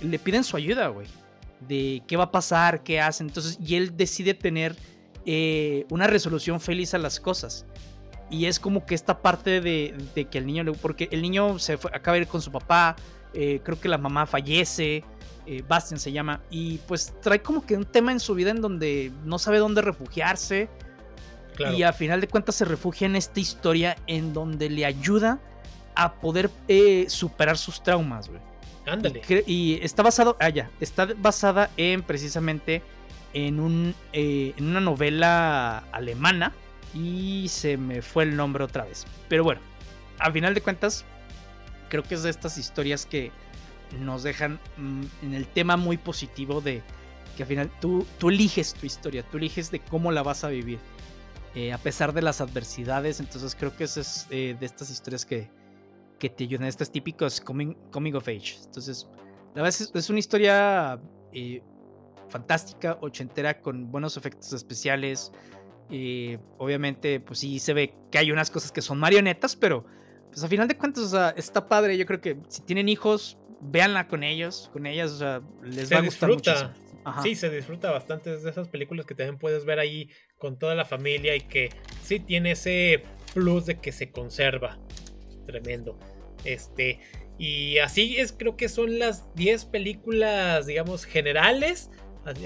Le piden su ayuda, güey. De qué va a pasar, qué hacen. Entonces. Y él decide tener. Eh, una resolución feliz a las cosas. Y es como que esta parte de, que el niño, porque el niño se fue, acaba de ir con su papá, eh, creo que la mamá fallece, eh, Bastian se llama, y pues trae como que un tema en su vida en donde no sabe dónde refugiarse. Y a final de cuentas se refugia en esta historia en donde le ayuda a poder eh, superar sus traumas, güey. Ándale. Y, está basado, ah, ya, está basada en precisamente en, un, en una novela alemana y se me fue el nombre otra vez. Pero bueno, al final de cuentas, creo que es de estas historias que nos dejan mm, en el tema muy positivo de que al final tú, tú eliges tu historia, tú eliges de cómo la vas a vivir. Eh, a pesar de las adversidades, entonces creo que eso es eh, de estas historias que, que te ayudan, estas típicos coming, coming of age. Entonces, la verdad es, es una historia eh, fantástica, ochentera, con buenos efectos especiales, y obviamente, pues sí se ve que hay unas cosas que son marionetas, pero pues a final de cuentas, o sea, está padre. Yo creo que si tienen hijos, véanla con ellos, con ellas, o sea, les va a gustar disfruta. Sí, se disfruta bastante de esas películas que también puedes ver ahí con toda la familia y que sí tiene ese plus de que se conserva. Tremendo. Este, y así es, creo que son las 10 películas, digamos, generales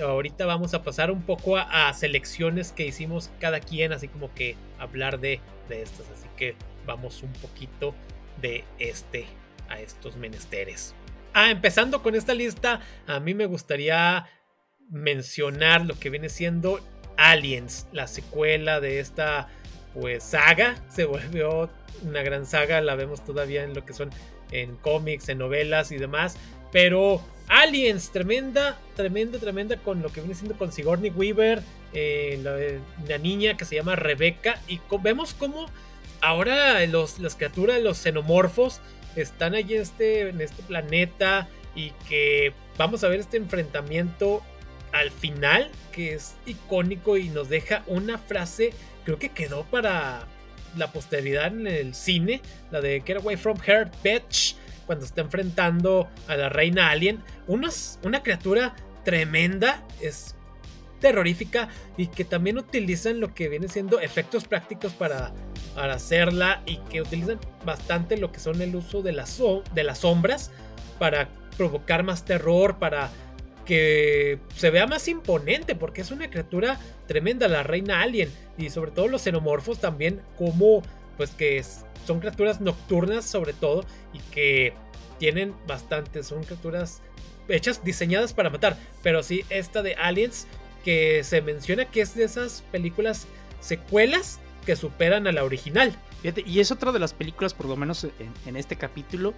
Ahorita vamos a pasar un poco a, selecciones que hicimos cada quien, así como que hablar de, de estas. Así que vamos un poquito de este a estos menesteres. Ah, empezando con esta lista, a mí me gustaría mencionar lo que viene siendo Aliens, la secuela de esta pues saga. Se volvió una gran saga, la vemos todavía en lo que son en cómics, en novelas y demás. Pero Aliens, tremenda, tremenda, tremenda con lo que viene siendo con Sigourney Weaver, eh, la, niña que se llama Rebecca. Y vemos cómo ahora los, las criaturas, los xenomorfos, están allí en este, en este planeta y que vamos a ver este enfrentamiento al final que es icónico y nos deja una frase, creo que quedó para la posteridad en el cine, la de Get Away From Her, Bitch cuando está enfrentando a la reina alien. una criatura tremenda, es terrorífica y que también utilizan lo que viene siendo efectos prácticos para, para hacerla y que utilizan bastante lo que son el uso de las, de las sombras para provocar más terror, para que se vea más imponente, porque es una criatura tremenda, la reina alien, y sobre todo los xenomorfos también, como pues que es, son criaturas nocturnas sobre todo y que tienen bastantes, son criaturas hechas, diseñadas para matar. Pero sí, esta de Aliens, que se menciona que es de esas películas secuelas que superan a la original. y es otra de las películas, por lo menos en, este capítulo,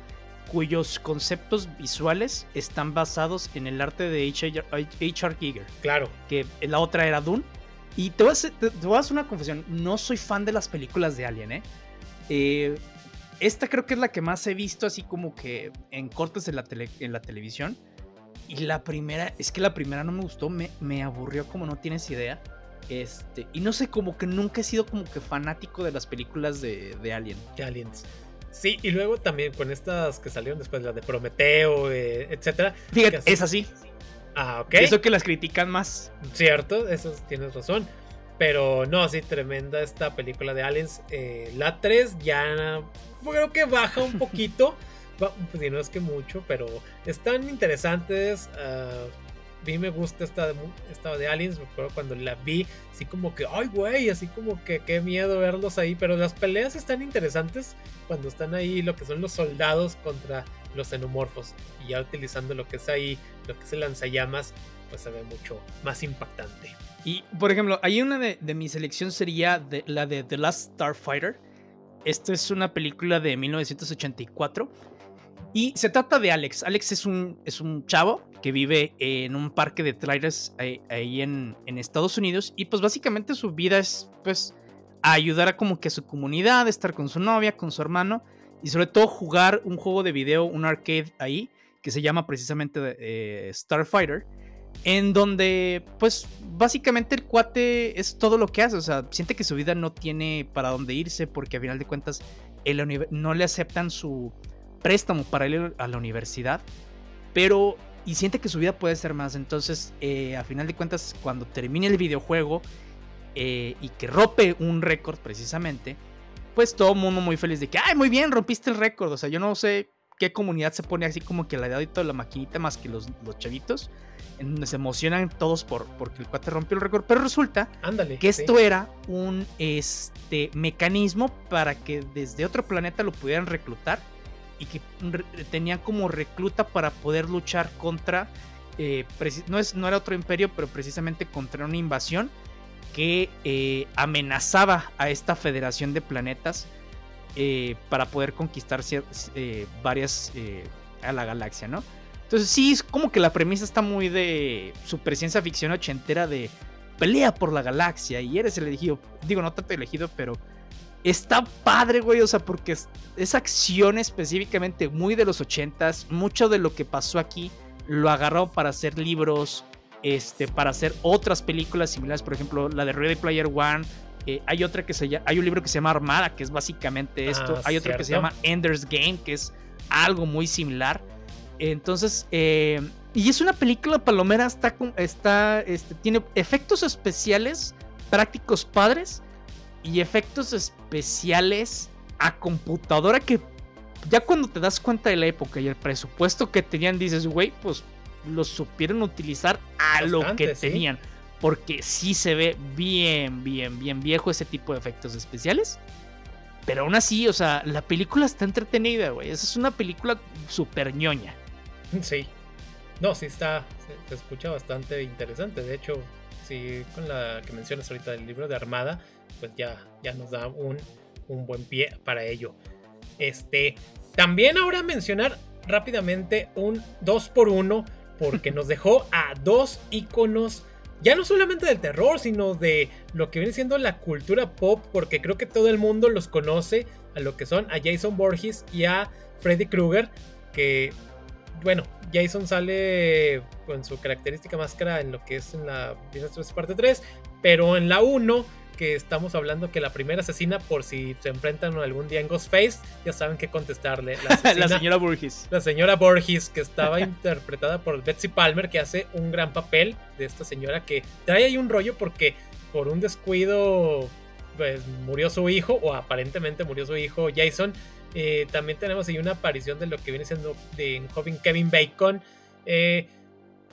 cuyos conceptos visuales están basados en el arte de H.R. Giger. Claro. Que la otra era Dune. Y te voy, a hacer, te voy a hacer una confesión, no soy fan de las películas de Alien, ¿eh? Eh, esta creo que es la que más he visto así como que en cortes en la, en la televisión. Y la primera, es que la primera no me gustó, me, me aburrió como no tienes idea. Este, y no sé, como que nunca he sido como que fanático de las películas de, de Alien. De Aliens. Sí, y luego también con estas que salieron después, la de Prometeo, eh, etcétera. Fíjate, es así. Ah, ok. Eso que las critican más. Cierto, eso tienes razón. Pero no, sí, tremenda esta película de Aliens. Eh, la 3 ya creo que baja un poquito. pues no es que mucho, pero están interesantes. Uh, a mí me gusta esta de, esta de Aliens. Me acuerdo cuando la vi, así como que, ay, güey, así como que qué miedo verlos ahí. Pero las peleas están interesantes cuando están ahí lo que son los soldados contra los xenomorfos. Y ya utilizando lo que es ahí, lo que es el lanzallamas, pues se ve mucho más impactante. Y, por ejemplo, hay una de, mi selección sería la de The Last Starfighter. Esta es una película de 1984. Y se trata de Alex. Alex es un, es un chavo que vive en un parque de trailers ahí, en, en, Estados Unidos. Y pues básicamente su vida es pues ayudar a como que a su comunidad, estar con su novia, con su hermano y sobre todo jugar un juego de video, un arcade ahí, que se llama precisamente eh, Starfighter, en donde pues básicamente el cuate es todo lo que hace, o sea, siente que su vida no tiene para dónde irse porque a final de cuentas no le aceptan su préstamo para ir a la universidad, pero y siente que su vida puede ser más, entonces eh, a final de cuentas cuando termine el videojuego eh, y que rompe un récord precisamente, pues todo el mundo muy feliz de que, ay, muy bien, rompiste el récord. O sea, yo no sé qué comunidad se pone así como que la de toda la maquinita más que los, los chavitos, en donde se emocionan todos por, porque el cuate rompió el récord. Pero resulta que esto era un este, mecanismo para que desde otro planeta lo pudieran reclutar y que tenían como recluta para poder luchar contra, eh, no, es, no era otro imperio, pero precisamente contra una invasión que eh, amenazaba a esta federación de planetas eh, para poder conquistar eh, varias a la galaxia, ¿no? Entonces sí, es como que la premisa está muy de super ciencia ficción ochentera de pelea por la galaxia y eres el elegido. Digo, no tanto elegido, pero está padre, güey, o sea, porque es, es acción específicamente muy de los ochentas. Mucho de lo que pasó aquí lo agarró para hacer libros, este, para hacer otras películas similares, por ejemplo, la de Ready Player One. Eh, hay otra que se llama, hay un libro que se llama Armada, que es básicamente ah, esto. hay otro que se llama Ender's Game, que es algo muy similar. Entonces, eh, y es una película palomera, está, está este, tiene efectos especiales prácticos padres y efectos especiales a computadora que ya cuando te das cuenta de la época y el presupuesto que tenían, dices, güey, pues lo supieron utilizar a lo que tenían. Porque sí se ve bien, bien, bien viejo ese tipo de efectos especiales. Pero aún así, o sea, la película está entretenida, güey. Esa es una película súper ñoña. Sí. No, sí está. Se, escucha bastante interesante. De hecho, sí, con la que mencionas ahorita del libro de Armada, pues ya, ya nos da un, un buen pie para ello. Este. También ahora mencionar rápidamente un 2x1 porque nos dejó a dos iconos, ya no solamente del terror, sino de lo que viene siendo la cultura pop, porque creo que todo el mundo los conoce, a lo que son a Jason Borges y a Freddy Krueger, que, bueno, Jason sale con su característica máscara en lo que es en la parte 3, pero en la 1 que estamos hablando que la primera asesina, por si se enfrentan algún día en Ghostface, ya saben qué contestarle. La, señora Borges. La señora Borges, que estaba interpretada por Betsy Palmer, que hace un gran papel de esta señora que trae ahí un rollo porque por un descuido pues murió su hijo, o aparentemente murió su hijo Jason. Eh, también tenemos ahí una aparición de lo que viene siendo de joven Kevin Bacon. Eh,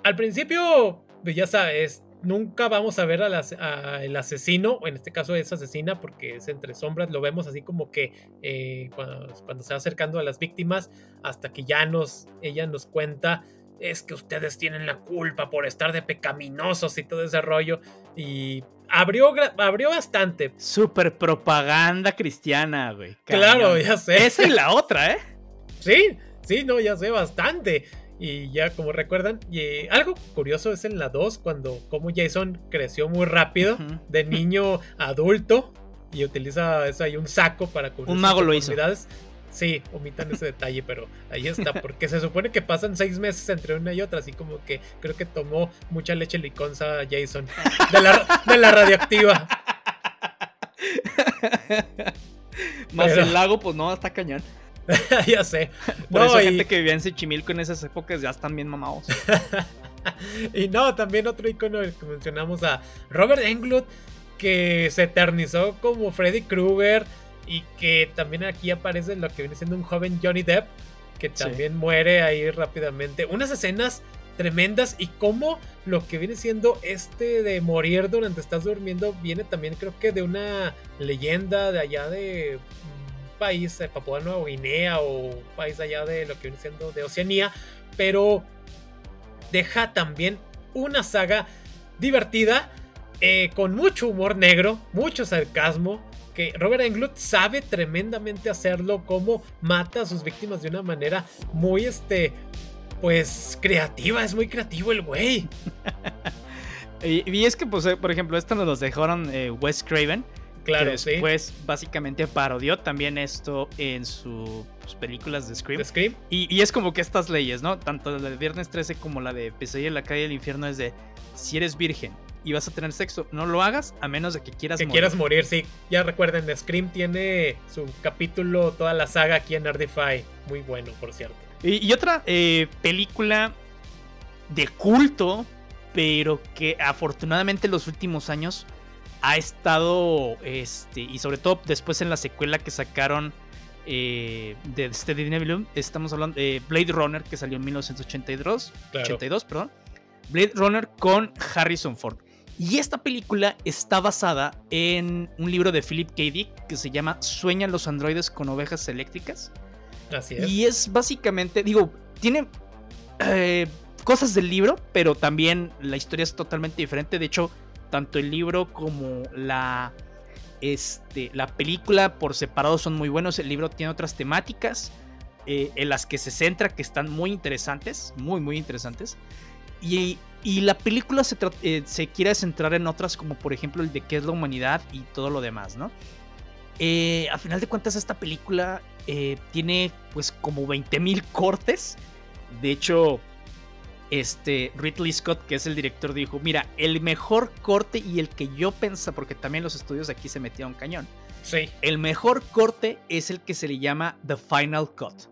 al principio, pues ya sabes, nunca vamos a ver al asesino, o en este caso es asesina porque es entre sombras, lo vemos así como que eh, cuando, se va acercando a las víctimas, hasta que ya nos, ella nos cuenta, es que ustedes tienen la culpa por estar de pecaminosos y todo ese rollo, y abrió, abrió bastante. Super propaganda cristiana, güey. Claro, ya sé. Esa es la otra, ¿eh? Sí, sí, no, ya sé bastante. Y ya como recuerdan, y algo curioso es en la 2 cuando como Jason creció muy rápido de niño a adulto y utiliza eso ahí un saco para cubrir un mago lo hizo. Sí, omitan ese detalle, pero ahí está, porque se supone que pasan seis meses entre una y otra, así como que creo que tomó mucha leche liconza Jason de la, de la radioactiva. Más el lago, pues no, está cañón. ya sé. Por eso gente que vivía en Sechimilco en esas épocas ya están bien mamados. y no, también otro icono que mencionamos a Robert Englund, que se eternizó como Freddy Krueger y que también aquí aparece lo que viene siendo un joven Johnny Depp, que también muere ahí rápidamente. Unas escenas tremendas y como lo que viene siendo este de morir durante estás durmiendo viene también creo que de una leyenda de allá de país, de Papua Nueva Guinea o un país allá de lo que viene siendo de Oceanía, pero deja también una saga divertida, eh, con mucho humor negro, mucho sarcasmo, que Robert Englund sabe tremendamente hacerlo, como mata a sus víctimas de una manera muy, este, pues, creativa, es muy creativo el güey. y, es que, pues, eh, por ejemplo, esto nos dejaron eh, Wes Craven Claro, después básicamente parodió también esto en sus películas de Scream. Scream? Y, es como que estas leyes, ¿no? Tanto la de Viernes 13 como la de Pesadilla en la calle del infierno es de si eres virgen y vas a tener sexo, no lo hagas a menos de que quieras que quieras morir, sí. Ya recuerden, Scream tiene su capítulo, toda la saga aquí en Nerdify. Muy bueno, por cierto. Y, otra eh, película de culto, pero que afortunadamente en los últimos años ha estado, este, y sobre todo después en la secuela que sacaron eh, de Steady Nebulum, estamos hablando de Blade Runner que salió en 1982, 82, perdón. Blade Runner con Harrison Ford. Y esta película está basada en un libro de Philip K. Dick que se llama Sueñan los androides con ovejas eléctricas. Así es. Y es básicamente, digo, tiene eh, cosas del libro, pero también la historia es totalmente diferente. De hecho, tanto el libro como la, este, la película por separado son muy buenos. El libro tiene otras temáticas eh, en las que se centra que están muy interesantes, muy, muy interesantes. Y, y la película se, eh, se, quiere centrar en otras como por ejemplo el de qué es la humanidad y todo lo demás, ¿no? Eh, a final de cuentas esta película tiene pues como 20.000 cortes. De hecho, este Ridley Scott, que es el director, dijo, mira, el mejor corte y el que yo pensaba, porque también los estudios aquí se metieron cañón. Sí. El mejor corte es el que se le llama The Final Cut,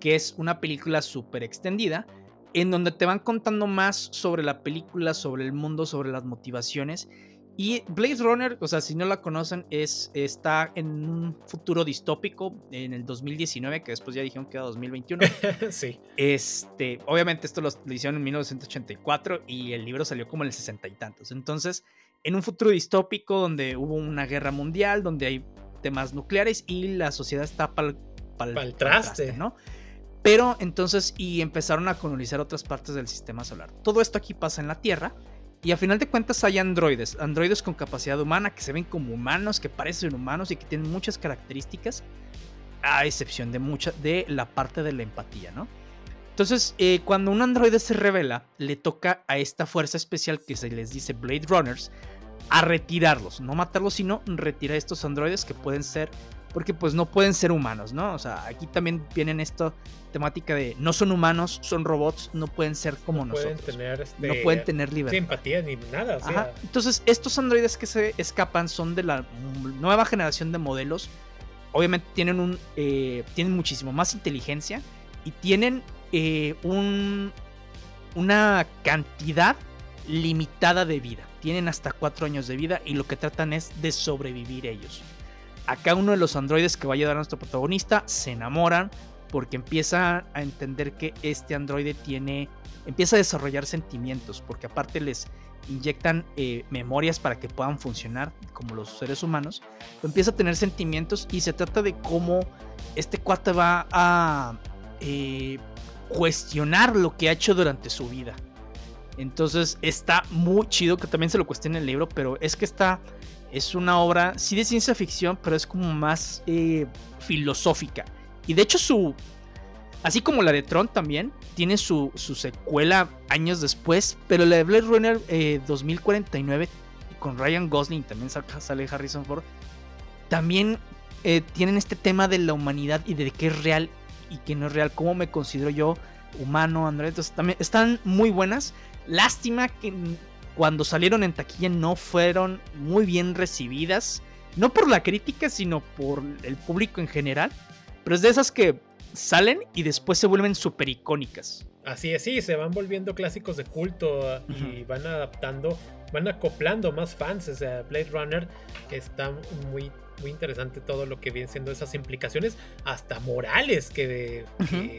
que es una película súper extendida, en donde te van contando más sobre la película, sobre el mundo, sobre las motivaciones y Blade Runner, o sea, si no la conocen, es, está en un futuro distópico en el 2019, que después ya dijeron que era 2021. sí. Este, obviamente esto lo, hicieron en 1984 y el libro salió como en el sesenta y tantos. Entonces, en un futuro distópico donde hubo una guerra mundial, donde hay temas nucleares y la sociedad está para el traste, ¿no? Pero entonces, y empezaron a colonizar otras partes del sistema solar. Todo esto aquí pasa en la Tierra y a final de cuentas hay androides, androides con capacidad humana que se ven como humanos, que parecen humanos y que tienen muchas características, a excepción de mucha de la parte de la empatía, ¿no? Entonces, eh, cuando un androide se revela, le toca a esta fuerza especial que se les dice Blade Runners a retirarlos, no matarlos, sino retirar estos androides que pueden ser porque pues no pueden ser humanos, ¿no? O sea, aquí también vienen esta temática de no son humanos, son robots, no pueden ser como nosotros. Tener este, no pueden tener libertad. empatía ni nada. Ajá. Entonces, estos androides que se escapan son de la nueva generación de modelos. Obviamente tienen un eh, tienen muchísimo más inteligencia y tienen eh, un, una cantidad limitada de vida. Tienen hasta cuatro años de vida y lo que tratan es de sobrevivir ellos acá uno de los androides que va a ayudar a nuestro protagonista se enamoran porque empieza a entender que este androide tiene, empieza a desarrollar sentimientos, porque aparte les inyectan eh, memorias para que puedan funcionar como los seres humanos, empieza a tener sentimientos y se trata de cómo este cuate va a eh, cuestionar lo que ha hecho durante su vida. Entonces está muy chido que también se lo cuestione el libro, pero es que está es una obra, sí de ciencia ficción, pero es como más eh, filosófica. Y de hecho su, así como la de Tron también, tiene su, su secuela años después, pero la de Blade Runner 2049, eh, con Ryan Gosling, también sale Harrison Ford, también eh, tienen este tema de la humanidad y de qué es real y qué no es real, cómo me considero yo humano, Andrés, entonces también están muy buenas. Lástima que cuando salieron en taquilla no fueron muy bien recibidas. No por la crítica, sino por el público en general. Pero es de esas que salen y después se vuelven súper icónicas. Así es, sí, se van volviendo clásicos de culto ah, y van adaptando, van acoplando más fans. O sea, Blade Runner está muy, muy interesante todo lo que vienen siendo esas implicaciones, hasta morales que,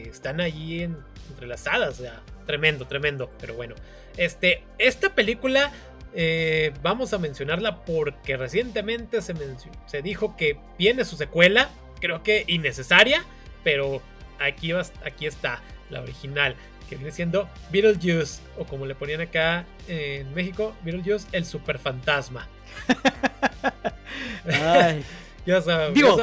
están allí entrelazadas. O sea, tremendo, tremendo. Pero bueno, este, esta película eh, vamos a mencionarla porque recientemente se, se dijo que viene su secuela, creo que innecesaria, pero aquí, aquí está la original, que viene siendo Beetlejuice, o como le ponían acá en México, Beetlejuice, el ya saben. Digo,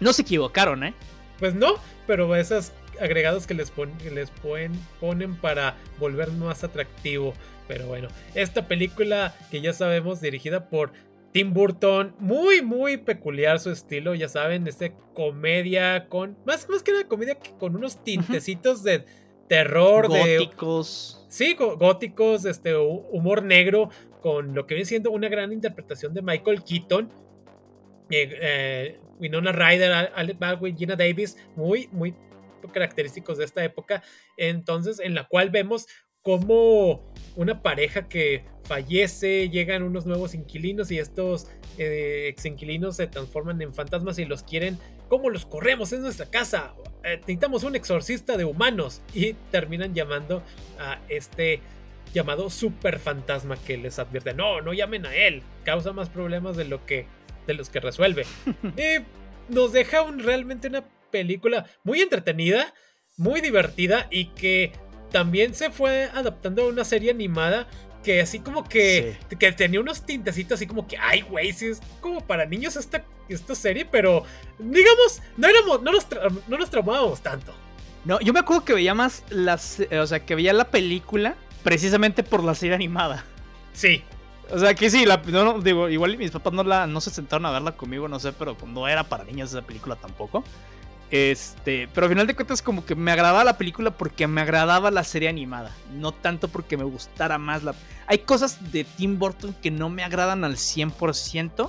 no se equivocaron, ¿eh? Pues no, pero esas agregados que les, les ponen para volver más atractivo. Pero bueno, esta película que ya sabemos, dirigida por Tim Burton, muy, muy peculiar su estilo, ya saben, este comedia con, más, más que una comedia que con unos tintecitos de terror, góticos. De, sí, góticos, este, humor negro, con lo que viene siendo una gran interpretación de Michael Keaton, eh, eh, Winona Ryder, Alec Baldwin, Gina Davis, muy, muy característicos de esta época, entonces en la cual vemos como una pareja que fallece, llegan unos nuevos inquilinos y estos eh, ex inquilinos se transforman en fantasmas y los quieren. ¿Cómo los corremos? Es nuestra casa. Eh, necesitamos un exorcista de humanos. Y terminan llamando a este llamado super fantasma que les advierte. No, no llamen a él. Causa más problemas de lo que de los que resuelve. y nos deja un, realmente una película muy entretenida, muy divertida y que también se fue adaptando a una serie animada que así como que, que tenía unos tintecitos así como que, ay, güey, si es como para niños esta, esta serie, pero digamos, no éramos, no nos, no nos traumábamos tanto. No, yo me acuerdo que veía más las, o sea, que veía la película precisamente por la serie animada. Sí. O sea, que sí, la, no, digo, igual mis papás no, la, no se sentaron a verla conmigo, no sé, pero no era para niños esa película tampoco. Este, pero al final de cuentas como que me agradaba la película porque me agradaba la serie animada, no tanto porque me gustara más la... Hay cosas de Tim Burton que no me agradan al 100%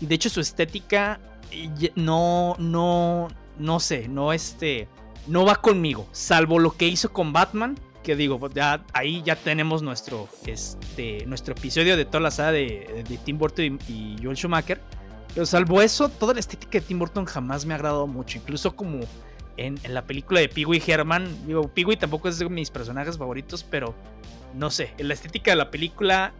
y de hecho su estética eh, no, no, no sé, no este, no va conmigo, salvo lo que hizo con Batman, que digo, pues ya ahí ya tenemos nuestro, este, nuestro episodio de toda la saga de, Tim Burton y, Joel Schumacher pero salvo eso, toda la estética de Tim Burton jamás me ha agradado mucho. Incluso como en, la película de Pee-wee Herman. Digo, Pee-wee tampoco es de mis personajes favoritos, pero no sé. En la estética de la película,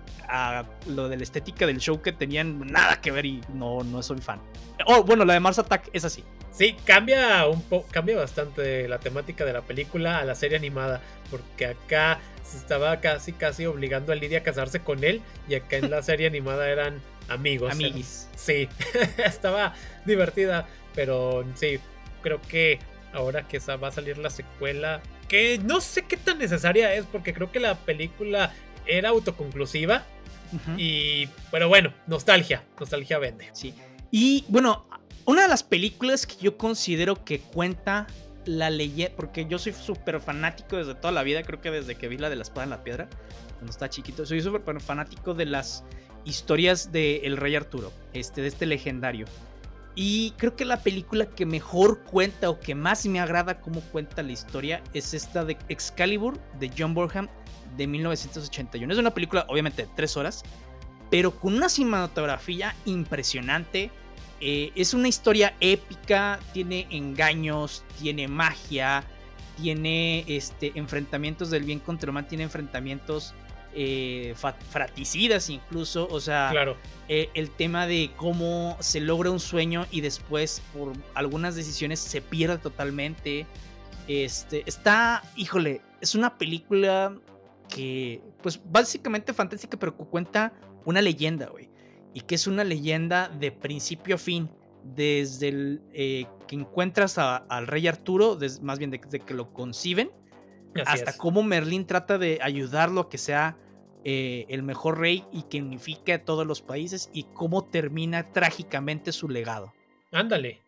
lo de la estética del show que tenían nada que ver y no, no soy fan. Oh, bueno, la de Mars Attack es así. Sí, cambia un poco, cambia bastante la temática de la película a la serie animada, porque acá se estaba casi casi obligando a Lidia a casarse con él y acá en la serie animada eran amigos. Amiguis. Sí, estaba divertida, pero sí, creo que ahora que va a salir la secuela, que no sé qué tan necesaria es, porque creo que la película era autoconclusiva. Y, pero bueno, nostalgia, nostalgia vende. Sí. Y bueno, una de las películas que yo considero que cuenta la leyenda, porque yo soy súper fanático desde toda la vida, creo que desde que vi la de la espada en la piedra, cuando estaba chiquito, soy súper fanático de las historias del el Rey Arturo, este, de este legendario. Y creo que la película que mejor cuenta o que más me agrada cómo cuenta la historia es esta de Excalibur de John Borham de 1981. Es una película obviamente de tres horas, pero con una cinematografía impresionante. Eh, es una historia épica, tiene engaños, tiene magia, tiene este, enfrentamientos del bien contra el mal, tiene enfrentamientos eh, fraticidas incluso, o sea, claro. Eh, el tema de cómo se logra un sueño y después por algunas decisiones se pierde totalmente. Este, está, híjole, es una película que, pues básicamente fantástica, pero que cuenta una leyenda, güey. Y que es una leyenda de principio a fin. Desde el eh, que encuentras al rey Arturo, más bien desde que lo conciben, hasta cómo Merlín trata de ayudarlo a que sea eh, el mejor rey y que unifique a todos los países y cómo termina trágicamente su legado. Ándale.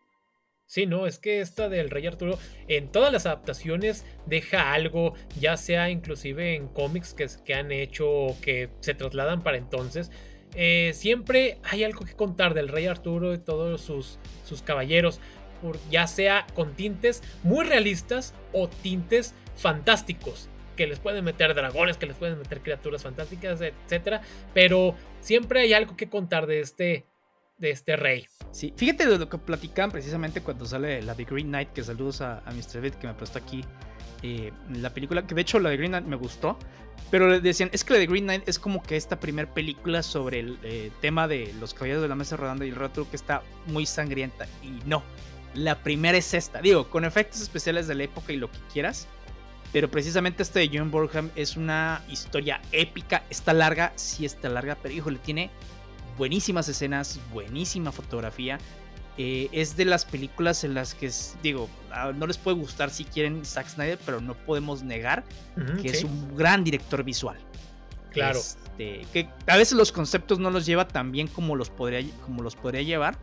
Sí, no, es que esta del Rey Arturo en todas las adaptaciones deja algo, ya sea inclusive en cómics que, que han hecho o que se trasladan para entonces. Eh, siempre hay algo que contar del Rey Arturo y todos sus, sus caballeros, ya sea con tintes muy realistas o tintes fantásticos que les pueden meter dragones, que les pueden meter criaturas fantásticas, etcétera, pero siempre hay algo que contar de este de este rey. Sí, fíjate de lo que platican precisamente cuando sale la de Green Knight, que saludos a, Mr. Vid que me prestó aquí eh, la película, que de hecho la de Green Knight me gustó, pero le decían, es que la de Green Knight es como que esta primera película sobre el eh, tema de los caballeros de la mesa rodando y el rato que está muy sangrienta, y no, la primera es esta, digo, con efectos especiales de la época y lo que quieras, pero precisamente este de John Borham es una historia épica. Está larga, sí está larga, pero híjole, tiene buenísimas escenas, buenísima fotografía. Eh, es de las películas en las que, digo, ah, no les puede gustar si quieren Zack Snyder, pero no podemos negar que es un gran director visual. Claro. Este, que a veces los conceptos no los lleva tan bien como los podría, como los podría llevar.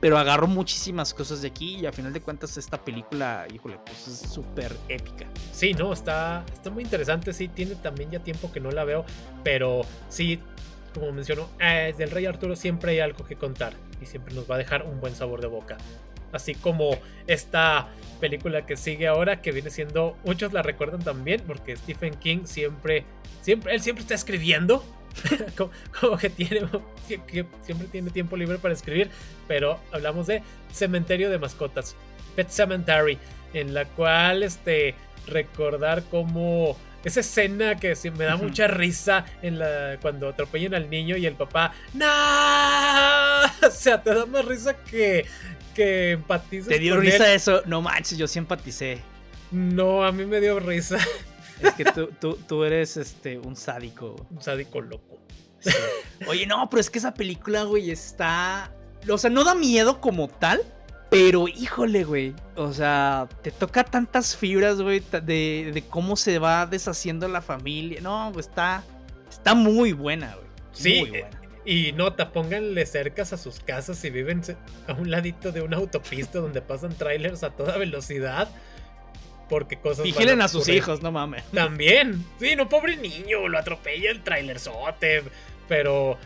Pero agarró muchísimas cosas de aquí y a final de cuentas esta película, híjole, pues es súper épica. Sí, no, está, está muy interesante. Sí, tiene también ya tiempo que no la veo. Pero sí, como mencionó, eh, del Rey Arturo siempre hay algo que contar. Y siempre nos va a dejar un buen sabor de boca. Así como esta película que sigue ahora, que viene siendo, muchos la recuerdan también, porque Stephen King siempre, siempre, él siempre está escribiendo, como, que tiene, siempre tiene tiempo libre para escribir, pero hablamos de Cementerio de Mascotas, Pet Cemetery, en la cual, este, recordar cómo esa escena que me da mucha risa en la cuando atropellan al niño y el papá ¡No! O sea, te da más risa que que empatizas. ¿Te dio risa eso? No manches, yo sí empaticé. No, a mí me dio risa. Es que tú, eres este, un sádico. Un sádico loco. Oye, no, pero es que esa película, güey, está. O sea, no da miedo como tal. Pero híjole, güey. O sea, te toca tantas fibras, güey, de, de, cómo se va deshaciendo la familia. No, está. Está muy buena, güey. Sí, muy buena. Y nota, pónganle cercas a sus casas si viven a un ladito de una autopista donde pasan trailers a toda velocidad. Porque cosas. Vigilen a, sus hijos, no mames. También. Sí, no, pobre niño, lo atropella el trailerzote. Pero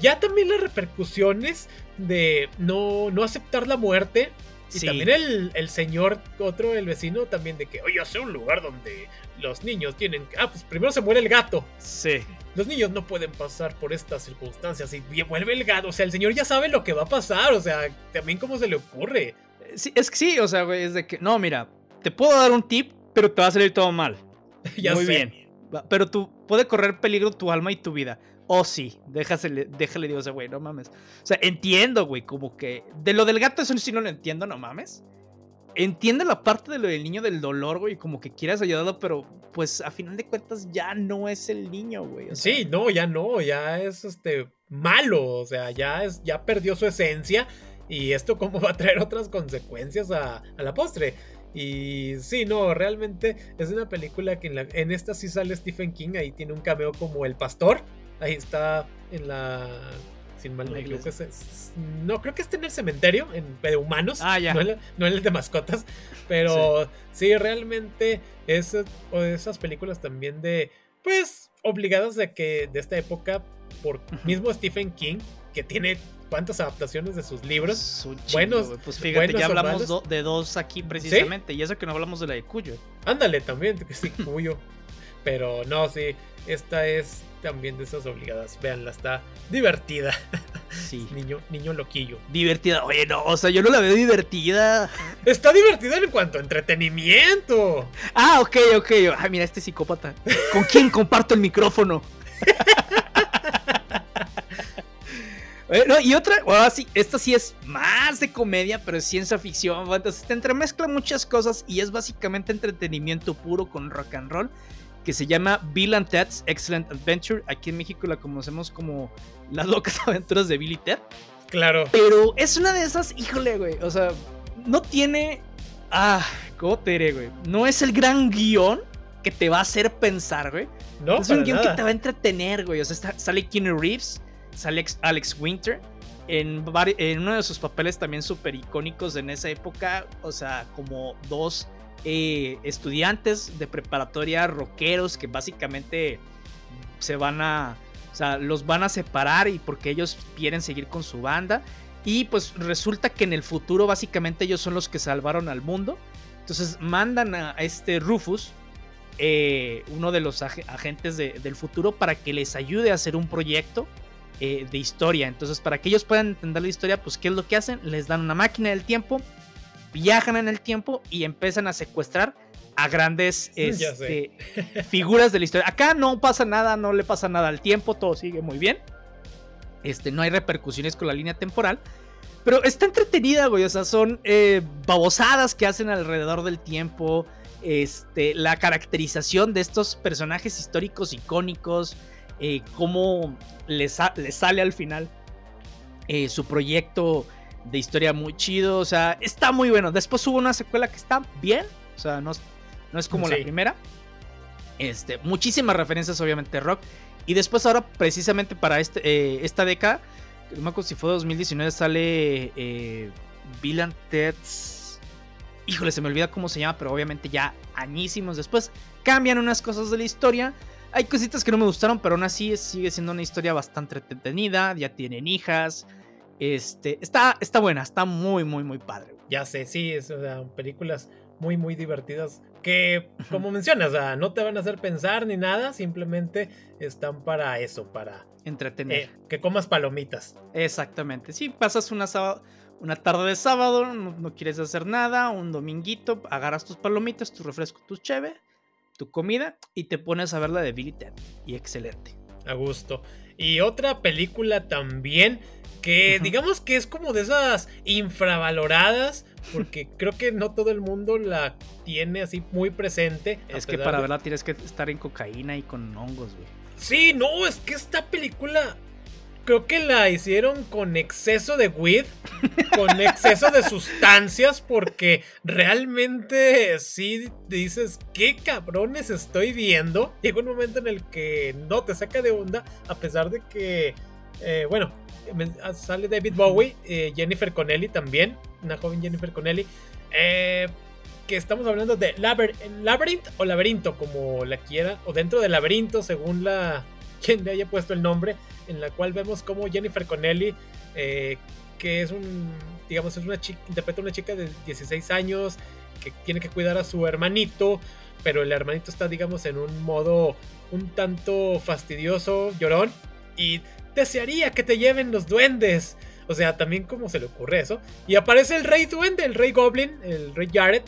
ya también las repercusiones de no, no aceptar la muerte y también el, el, señor, otro, el vecino, también de que, oye, hace un lugar donde los niños tienen. Ah, pues primero se muere el gato. Sí. Los niños no pueden pasar por estas circunstancias y vuelve el gato. O sea, el señor ya sabe lo que va a pasar. O sea, también cómo se le ocurre. Sí, es que sí, o sea, güey, es de que, no, mira, te puedo dar un tip, pero te va a salir todo mal. ya Muy bien. Pero tú puede correr peligro tu alma y tu vida. Oh, sí, déjale, déjale, digo, ese güey, no mames. O sea, entiendo, güey, como que. De lo del gato, eso sí no lo entiendo, no mames. Entiende la parte de lo del niño del dolor, güey, como que quieras ayudarlo, pero pues a final de cuentas ya no es el niño, güey. sí, no, ya no, ya es este malo, o sea, ya es, ya perdió su esencia. Y esto cómo va a traer otras consecuencias a, a la postre. Y sí, no, realmente es una película que en, la, en esta sí sale Stephen King, ahí tiene un cameo como el pastor. Ahí está en la. Sin mal no No, creo que está en el cementerio, en de humanos. Ah, ya. No en, el de mascotas. Pero sí, realmente es de esas películas también de. Pues obligadas de que de esta época, por mismo Stephen King, que tiene cuántas adaptaciones de sus libros. buenos. Pues fíjate, ya hablamos de dos aquí precisamente. Y eso que no hablamos de la de Cuyo. Ándale, también, que sí, Cuyo. Pero no, sí, esta es también de esas obligadas. Veanla, está divertida. Sí. niño, niño loquillo. Divertida. Oye, no, o sea, yo no la veo divertida. Está divertida en cuanto a entretenimiento. Ah, ok, ok. Ay, mira, este psicópata. ¿Con quién comparto el micrófono? y otra, bueno, sí, esta sí es más de comedia, pero es ciencia ficción. Entonces te entremezcla muchas cosas y es básicamente entretenimiento puro con rock and roll que se llama Bill and Ted's Excellent Adventure. Aquí en México la conocemos como Las locas aventuras de Bill y Ted. Claro. Pero es una de esas, híjole, güey. O sea, no tiene. Ah, ¿cómo te diré, güey? No es el gran guion que te va a hacer pensar, güey. No, es un guion que te va a entretener, güey. O sea, sale Keanu Reeves, sale Alex Winter. En, en uno de sus papeles también súper icónicos en esa época. O sea, como dos eh, estudiantes de preparatoria rockeros que básicamente se van a, o sea, los van a separar y porque ellos quieren seguir con su banda. Y pues resulta que en el futuro básicamente ellos son los que salvaron al mundo. Entonces mandan a este Rufus, eh, uno de los agentes del futuro, para que les ayude a hacer un proyecto eh, de historia. Entonces para que ellos puedan entender la historia, pues ¿qué es lo que hacen? Les dan una máquina del tiempo viajan en el tiempo y empiezan a secuestrar a grandes este, figuras de la historia. Acá no pasa nada, no le pasa nada al tiempo, todo sigue muy bien. Este, no hay repercusiones con la línea temporal. Pero está entretenida, güey. O sea, son eh, babosadas que hacen alrededor del tiempo. Este, la caracterización de estos personajes históricos icónicos. Eh, cómo les, sale al final eh, su proyecto de historia muy chido. O sea, está muy bueno. Después hubo una secuela que está bien. O sea, no, no es como la primera. Este, muchísimas referencias, obviamente, rock. Y después ahora, precisamente para este, eh, esta década, no me acuerdo si fue 2019, sale eh, Bill and Ted's... Híjole, se me olvida cómo se llama, pero obviamente ya añísimos después cambian unas cosas de la historia. Hay cositas que no me gustaron, pero aún así sigue siendo una historia bastante entretenida. Ya tienen hijas. Este, está, está buena, está muy, muy, muy padre. Ya sé, sí, es, películas muy, muy divertidas que, como mencionas, no te van a hacer pensar ni nada, simplemente están para eso, para entretener. Eh, que comas palomitas. Exactamente, sí, pasas una, una tarde de sábado, no, quieres hacer nada, un dominguito, agarras tus palomitas, tu refresco, tus cheve, tu comida y te pones a ver la de Billy Ted. Y excelente. A gusto. Y otra película también que digamos que es como de esas infravaloradas, porque creo que no todo el mundo la tiene así muy presente. Es que para verla tienes que estar en cocaína y con hongos, güey. Sí, no, es que esta película creo que la hicieron con exceso de weed, con exceso de sustancias, porque realmente sí dices, qué cabrones estoy viendo. Llega un momento en el que no te saca de onda, a pesar de que, eh, bueno, sale David Bowie, eh, Jennifer Connelly también, una joven Jennifer Connelly, eh, que estamos hablando de Labyrinth o Laberinto, como la quieran, o dentro del laberinto, según la quien le haya puesto el nombre, en la cual vemos como Jennifer Connelly, eh, que es un, digamos, es una chica, interpreta a una chica de 16 años que tiene que cuidar a su hermanito, pero el hermanito está, digamos, en un modo un tanto fastidioso, llorón, y desearía que te lleven los duendes. O sea, también cómo se le ocurre eso. Y aparece el rey duende, el rey goblin, el rey Jared.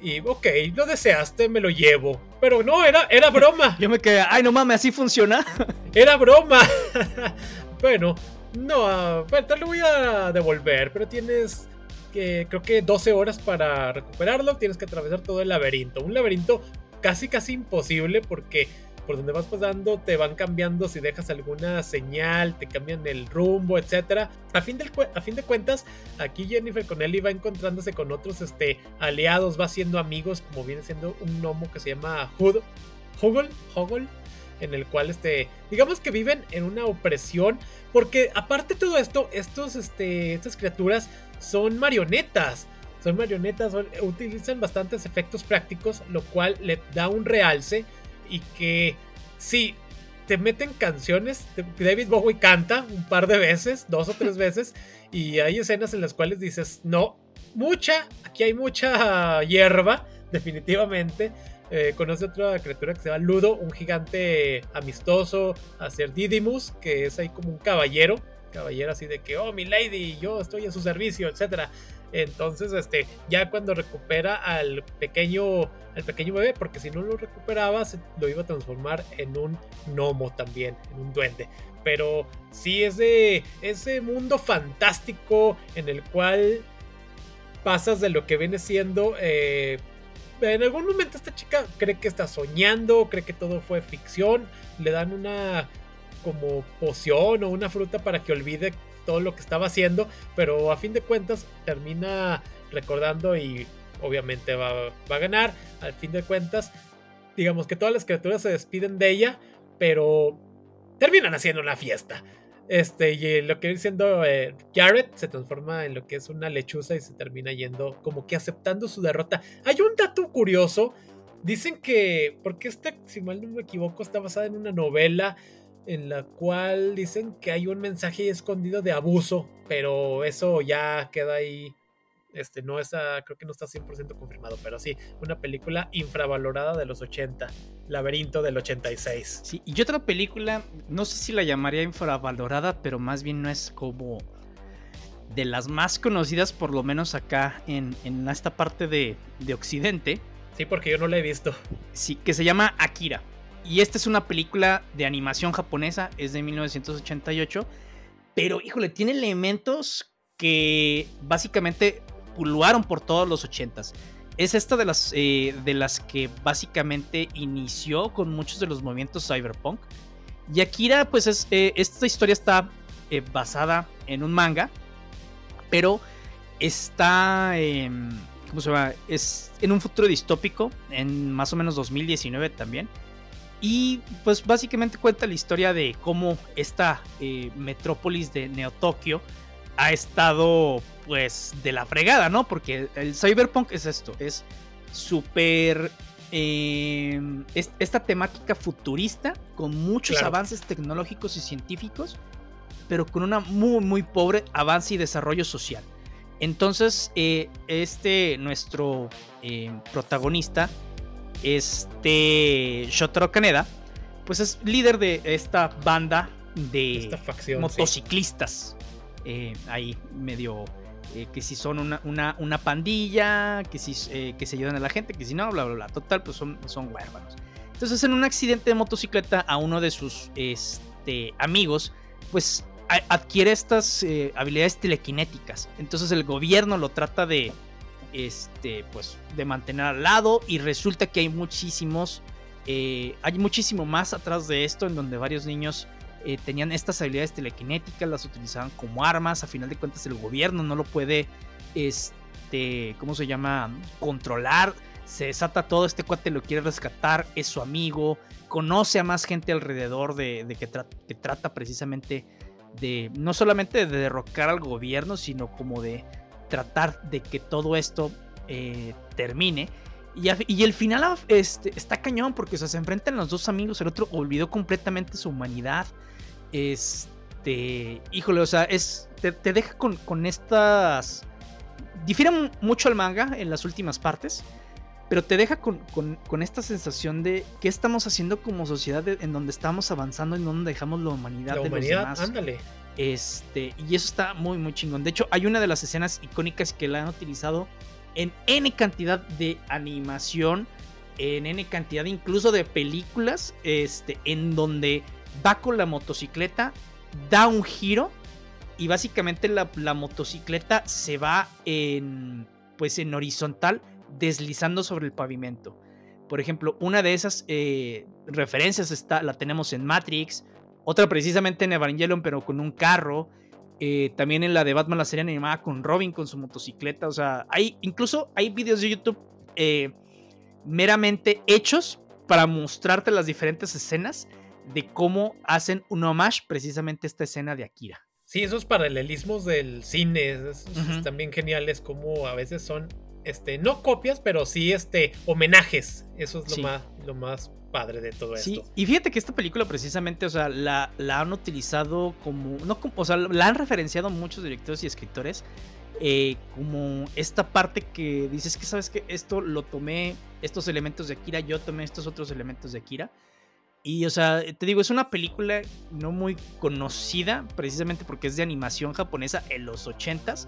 Y ok, lo deseaste, me lo llevo. Pero no, era, era broma. Yo me quedé, ay, no mames, así funciona. era broma. bueno, no, te lo voy a devolver, pero tienes que, creo que 12 horas para recuperarlo. Tienes que atravesar todo el laberinto. Un laberinto casi, casi imposible porque por donde vas pasando te van cambiando si dejas alguna señal, te cambian el rumbo, etc. A fin, a fin de cuentas, aquí Jennifer Connelly va encontrándose con otros este, aliados, va siendo amigos, como viene siendo un gnomo que se llama Hud, Hoggle, en el cual este, digamos que viven en una opresión, porque aparte de todo esto, estos, este, estas criaturas son marionetas. Son marionetas, utilizan bastantes efectos prácticos, lo cual le da un realce y que sí, te meten canciones. David Bowie canta un par de veces, dos o tres veces, y hay escenas en las cuales dices, no, mucha, aquí hay mucha hierba, definitivamente. Eh, conoce otra criatura que se llama Ludo, un gigante amistoso, a ser Didymus, que es ahí como un caballero, caballero así de que, oh, mi lady, yo estoy en su servicio, etcétera. Entonces, este, ya cuando recupera al pequeño, al pequeño bebé, porque si no lo recuperaba, se lo iba a transformar en un gnomo también, en un duende. Pero sí es de ese mundo fantástico en el cual pasas de lo que viene siendo. Eh, en algún momento esta chica cree que está soñando, cree que todo fue ficción, le dan una como poción o una fruta para que olvide todo lo que estaba haciendo, pero a fin de cuentas termina recordando y obviamente va, a ganar. Al fin de cuentas, digamos que todas las criaturas se despiden de ella, pero terminan haciendo una fiesta. Este, y lo que viene siendo eh, Jared se transforma en lo que es una lechuza y se termina yendo como que aceptando su derrota. Hay un dato curioso. Dicen que, porque esta, si mal no me equivoco, está basada en una novela en la cual dicen que hay un mensaje escondido de abuso, pero eso ya queda ahí. Este, no está, creo que no está 100% confirmado, pero sí, una película infravalorada de los 80, Laberinto del 86. Sí, y otra película, no sé si la llamaría infravalorada, pero más bien no es como de las más conocidas, por lo menos acá en, en esta parte de, de Occidente. Sí, porque yo no la he visto. Sí, que se llama Akira. Y esta es una película de animación japonesa, es de 1988. Pero, híjole, tiene elementos que básicamente puluaron por todos los 80s. Es esta de las, eh, de las que básicamente inició con muchos de los movimientos cyberpunk. Y Akira, pues es, eh, esta historia está eh, basada en un manga, pero está, ¿cómo se llama? Es en un futuro distópico, en más o menos 2019 también Y pues básicamente cuenta la historia de cómo esta eh, metrópolis de Neo Tokio ha estado pues de la fregada, ¿no? Porque el cyberpunk es esto, es súper... Eh, esta temática futurista con muchos avances tecnológicos y científicos, pero con una muy, muy pobre avance y desarrollo social. Entonces, eh, este, nuestro protagonista, este Shotaro Kaneda, pues es líder de esta banda de motociclistas. Eh, ahí medio eh, que si son una, una, pandilla, que si, eh, que se ayudan a la gente, que si no, bla, bla, bla. Total, pues son, son huérfanos. Entonces, en un accidente de motocicleta, a uno de sus este, amigos, pues adquiere estas habilidades telequinéticas. Entonces, el gobierno lo trata de este, pues, de mantener al lado y resulta que hay muchísimos, eh, hay muchísimo más atrás de esto en donde varios niños eh, tenían estas habilidades telequinéticas, las utilizaban como armas, a final de cuentas el gobierno no lo puede, este, ¿cómo se llama? Controlar, se desata todo, este cuate lo quiere rescatar, es su amigo, conoce a más gente alrededor de, que, que trata precisamente de, no solamente de derrocar al gobierno, sino como de tratar de que todo esto eh, termine. Y, el final este, está cañón porque se enfrentan los dos amigos, el otro olvidó completamente su humanidad. Este, híjole, o sea, es, te, deja con, estas... Difiere mucho al manga en las últimas partes, pero te deja con, esta sensación de qué estamos haciendo como sociedad en donde estamos avanzando, en donde dejamos la humanidad, de los demás. Ándale. Este, y eso está muy, muy chingón. De hecho, hay una de las escenas icónicas que la han utilizado en N cantidad de animación, en N cantidad incluso de películas, este, en donde va con la motocicleta, da un giro y básicamente la, motocicleta se va en, pues en horizontal, deslizando sobre el pavimento. Por ejemplo, una de esas eh, referencias está, la tenemos en Matrix, otra precisamente en Evangelion, pero con un carro. Eh, también en la de Batman, la serie animada con Robin con su motocicleta. O sea, hay incluso hay videos de YouTube eh, meramente hechos para mostrarte las diferentes escenas de cómo hacen un homage precisamente esta escena de Akira. Sí, esos paralelismos del cine también geniales, como a veces son, este, no copias, pero sí, este, homenajes. Eso es lo, más, lo más padre de todo sí, esto. Y fíjate que esta película precisamente, o sea, la, la han utilizado como, no o sea, la han referenciado muchos directores y escritores eh, como esta parte que dices que sabes que esto lo tomé, estos elementos de Akira, yo tomé estos otros elementos de Akira. Y, o sea, te digo, es una película no muy conocida, precisamente porque es de animación japonesa en los 80s,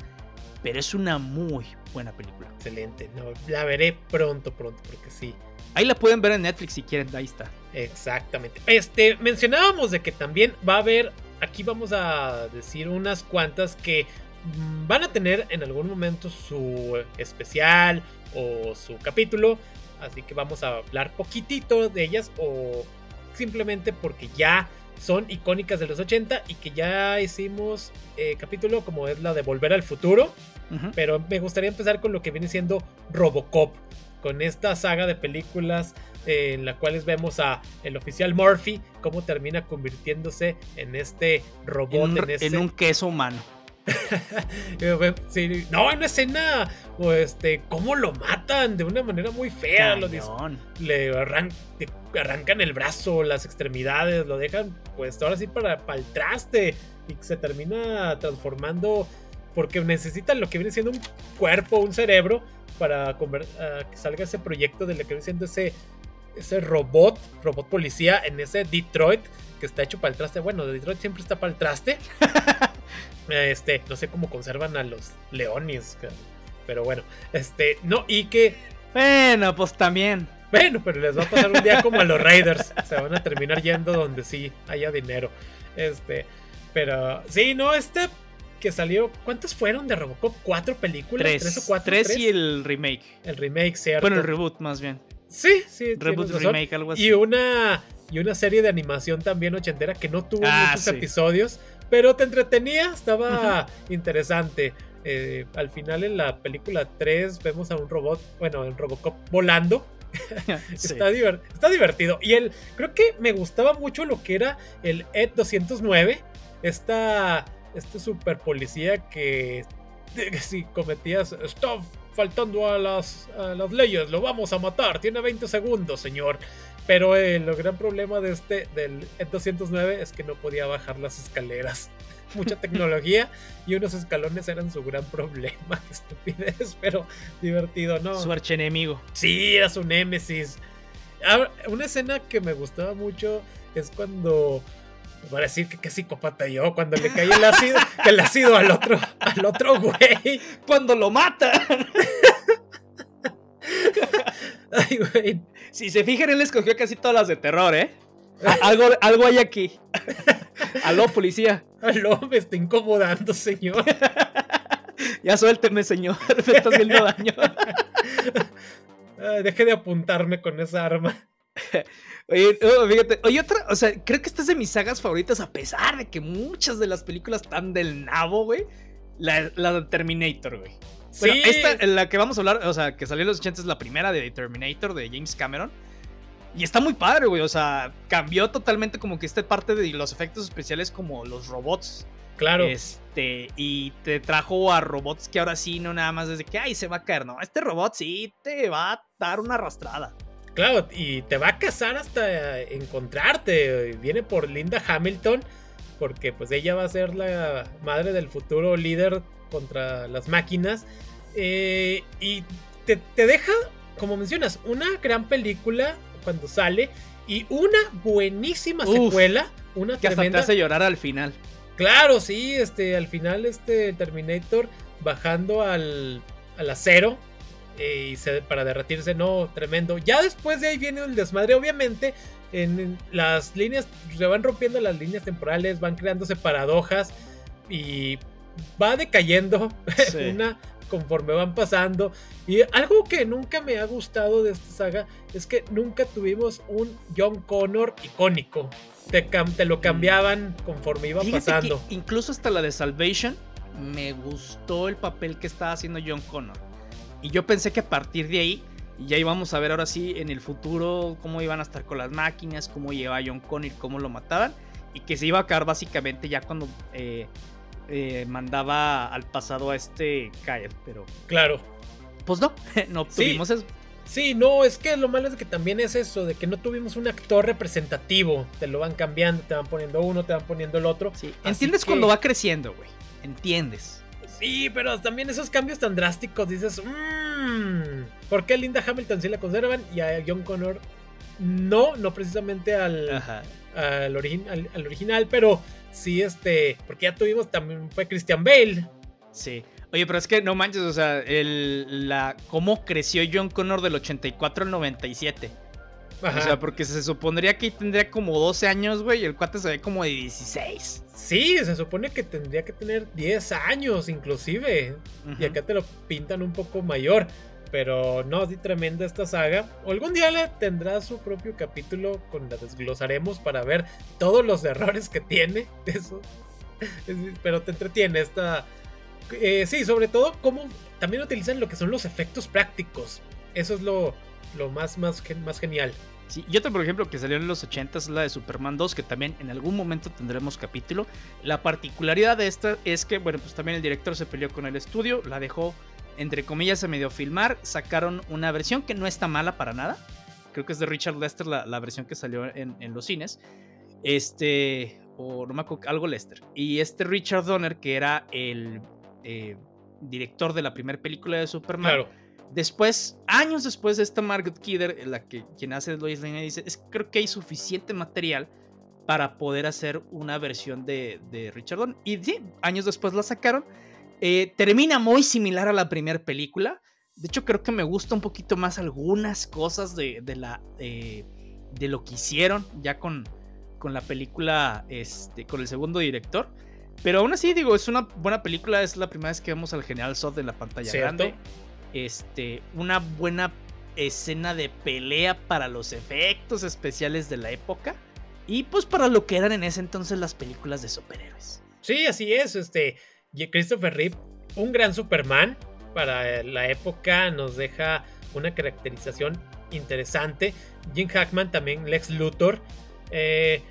pero es una muy buena película. Excelente, no, la veré pronto, pronto, porque sí. Ahí la pueden ver en Netflix si quieren, ahí está. Exactamente. Este, mencionábamos de que también va a haber, aquí vamos a decir unas cuantas que mm, van a tener en algún momento su especial o su capítulo. Así que vamos a hablar poquitito de ellas o simplemente porque ya son icónicas de los 80 y que ya hicimos eh, capítulo como es la de Volver al Futuro. Pero me gustaría empezar con lo que viene siendo Robocop con esta saga de películas eh, en la cuales vemos a el oficial Murphy cómo termina convirtiéndose en este robot en, un queso humano. no, en una escena, o este, cómo lo matan de una manera muy fea. Lo le arrancan el brazo, las extremidades, lo dejan, pues ahora sí para, para el traste. Y se termina transformando porque necesitan lo que viene siendo un cuerpo, un cerebro, para que salga ese proyecto de lo que viene siendo ese, ese robot, robot policía en ese Detroit que está hecho para el traste. Bueno, Detroit siempre está para el traste. este, no sé cómo conservan a los leones, pero bueno, este, no, y que... Bueno, pues también. Bueno, pero les va a pasar un día como a los Raiders. Se van a terminar yendo donde sí haya dinero. Este, pero sí, no, este que salió. ¿Cuántas fueron de Robocop? ¿Cuatro películas? ¿Tres, o cuatro? Tres, y el remake. El remake, cierto. Bueno, el reboot más bien. Sí, sí. Reboot, remake, algo así. Y una, y una serie de animación también ochentera que no tuvo ah, muchos episodios, pero te entretenía, estaba interesante. Eh, al final en la película 3 vemos a un robot, bueno, el Robocop volando está, está, divertido. Y él, creo que me gustaba mucho lo que era el Ed 209. Esta, este super policía que, si cometías, stop faltando a las, a las leyes, lo vamos a matar, tiene 20 segundos, señor. Pero el gran problema de este, del Ed 209 es que no podía bajar las escaleras mucha tecnología y unos escalones eran su gran problema. Qué estupidez, pero divertido, ¿no? Su archenemigo. Sí, era su némesis. Una escena que me gustaba mucho es cuando va a decir que qué psicópata yo cuando le cae el ácido, el ácido al otro, al otro güey. Cuando lo mata. Ay, güey. Si se fijan, él escogió casi todas las de terror, ¿eh? Algo, algo hay aquí. Aló, policía. Aló, me está incomodando, señor. ya suélteme, señor. Me estás haciendo daño. deje de apuntarme con esa arma. Oye, fíjate, oye, otra, o sea, creo que esta es de mis sagas favoritas, a pesar de que muchas de las películas están del nabo, güey. La, la de Terminator, güey. Bueno, sí. esta, la que vamos a hablar, o sea, que salió en los 80 es la primera de Terminator de James Cameron. Y está muy padre, güey. O sea, cambió totalmente como que esta parte de los efectos especiales como los robots. Claro. Este, y te trajo a robots que ahora sí, no nada más desde que, ay, se va a caer. No, este robot sí te va a dar una arrastrada. Claro, y te va a cazar hasta encontrarte. Viene por Linda Hamilton, porque pues ella va a ser la madre del futuro líder contra las máquinas. Eh, y te, te deja, como mencionas, una gran película cuando sale. Y una buenísima secuela. Una que hasta te hace llorar al final. Claro, sí, este, al final, este Terminator bajando al, al acero. Y se, para derretirse, no, tremendo. Ya después de ahí viene el desmadre, obviamente. En, las líneas, se van rompiendo las líneas temporales, van creándose paradojas. Y va decayendo una conforme van pasando. Y algo que nunca me ha gustado de esta saga es que nunca tuvimos un John Connor icónico. Te, te lo cambiaban conforme iba pasando. incluso hasta la de Salvation me gustó el papel que estaba haciendo John Connor. Y yo pensé que a partir de ahí ya íbamos a ver ahora sí en el futuro cómo iban a estar con las máquinas, cómo llevaba John Connor, cómo lo mataban. Y que se iba a acabar básicamente ya cuando eh, eh, mandaba al pasado a este Kyle, pero. Claro. Pues no, no tuvimos eso. Sí, no, es que lo malo es que también es eso, de que no tuvimos un actor representativo. Te lo van cambiando, te van poniendo uno, te van poniendo el otro. Sí, entiendes cuando va creciendo, güey. Entiendes. Sí, pero también esos cambios tan drásticos dices, mmm, ¿por qué Linda Hamilton sí la conservan y a John Connor no? No precisamente al, al, al original, pero sí, este, porque ya tuvimos también, fue Christian Bale. Sí. Oye, pero es que no manches, o sea, el, la, cómo creció John Connor del 84 al 97. O sea, porque se supondría que tendría como 12 años, güey, y el cuate se ve como de 16. Sí, se supone que tendría que tener 10 años inclusive. Y acá te lo pintan un poco mayor. Pero no, sí, tremenda esta saga. Algún día le tendrá su propio capítulo con la desglosaremos para ver todos los errores que tiene. Eso. Pero te entretiene esta. Eh, sí, sobre todo cómo también utilizan lo que son los efectos prácticos. Eso es lo, lo más, más, más genial. Sí, y otra, por ejemplo, que salió en los 80 es la de Superman 2, que también en algún momento tendremos capítulo. La particularidad de esta es que, bueno, pues también el director se peleó con el estudio, la dejó entre comillas, se medio filmar. Sacaron una versión que no está mala para nada. Creo que es de Richard Lester, la, versión que salió en, los cines. Este, o no me acuerdo, algo Lester. Y este Richard Donner, que era el eh, director de la primera película de Superman. Después, años después de esta Margaret Kidder, la que quien hace Lois Lane, dice, es creo que hay suficiente material para poder hacer una versión de, de Richard Donner. Y sí, años después la sacaron. Eh, termina muy similar a la primera película. De hecho, creo que me gusta un poquito más algunas cosas de, la, de lo que hicieron ya con, con la película, este, con el segundo director. Pero aún así, digo, es una buena película. Es la primera vez que vemos al General Zod en la pantalla grande. Este, una buena escena de pelea para los efectos especiales de la época. Y pues para lo que eran en ese entonces las películas de superhéroes. Sí, así es. Este, Christopher Reeve, un gran Superman para la época, nos deja una caracterización interesante. Jim Hackman también, Lex Luthor. Eh,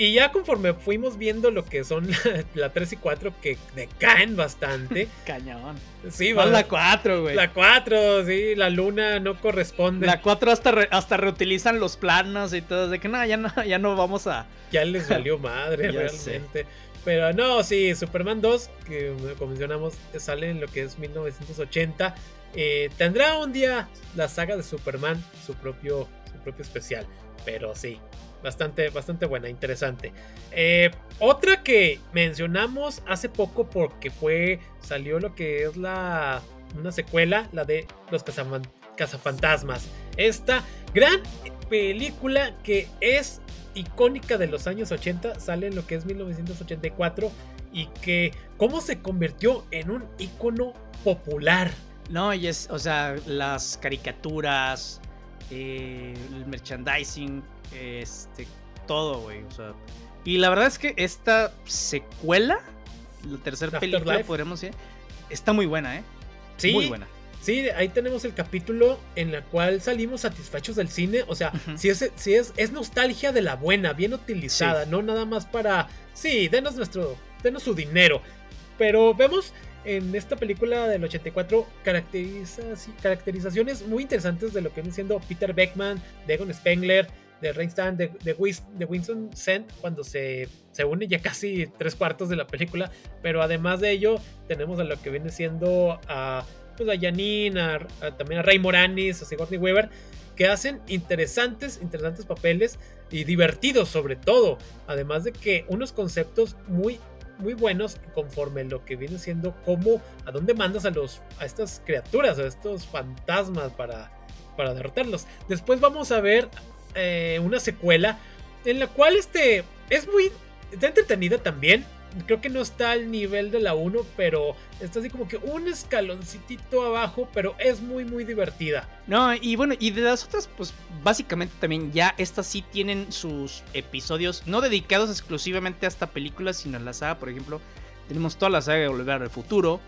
y ya conforme fuimos viendo lo que son la, 3 y 4, que decaen bastante. Cañón. Sí, va. la 4, güey. La 4, sí, la luna no corresponde. La 4 hasta, hasta reutilizan los planos y todo. De que no, ya no, ya no vamos a. Ya les salió madre, realmente. Pero no, sí, Superman 2, que como mencionamos, sale en lo que es 1980. Eh, tendrá un día la saga de Superman, su propio, su propio especial. Pero sí, Bastante, bastante buena, interesante. Eh, otra que mencionamos hace poco porque fue. Salió lo que es la. Una secuela, la de Los Cazafantasmas. Esta gran película que es icónica de los años 80, sale en lo que es 1984 y que cómo se convirtió en un icono popular. No, y es, o sea, las caricaturas, eh, el merchandising, este, todo, güey. O sea, y la verdad es que esta secuela, la tercera película, podríamos decir, está muy buena, ¿eh? Sí. Muy buena. Sí, ahí tenemos el capítulo en el cual salimos satisfechos del cine. O sea, si, es, si es, es nostalgia de la buena, bien utilizada, no nada más para. Sí, denos nuestro. Denos su dinero. Pero vemos en esta película del 84 caracterizaciones muy interesantes de lo que viene siendo Peter Beckman, Degon Spengler, de Reinstein, de, de, Winston Sent, cuando se, se une ya casi tres cuartos de la película. Pero además de ello, tenemos a lo que viene siendo a, pues a Janine, también a Ray Moranis, a Sigourney Weaver, que hacen interesantes, interesantes papeles y divertidos sobre todo. Además de que unos conceptos muy muy buenos conforme lo que viene siendo cómo a dónde mandas a los a estas criaturas a estos fantasmas para para derrotarlos después vamos a ver eh, una secuela en la cual este es muy entretenida también. Creo que no está al nivel de la 1, pero está así como que un escaloncito abajo, pero es muy, muy divertida. No, y bueno, y de las otras, pues básicamente también ya estas sí tienen sus episodios, no dedicados exclusivamente a esta película, sino a la saga, por ejemplo, tenemos toda la saga de Volver al Futuro,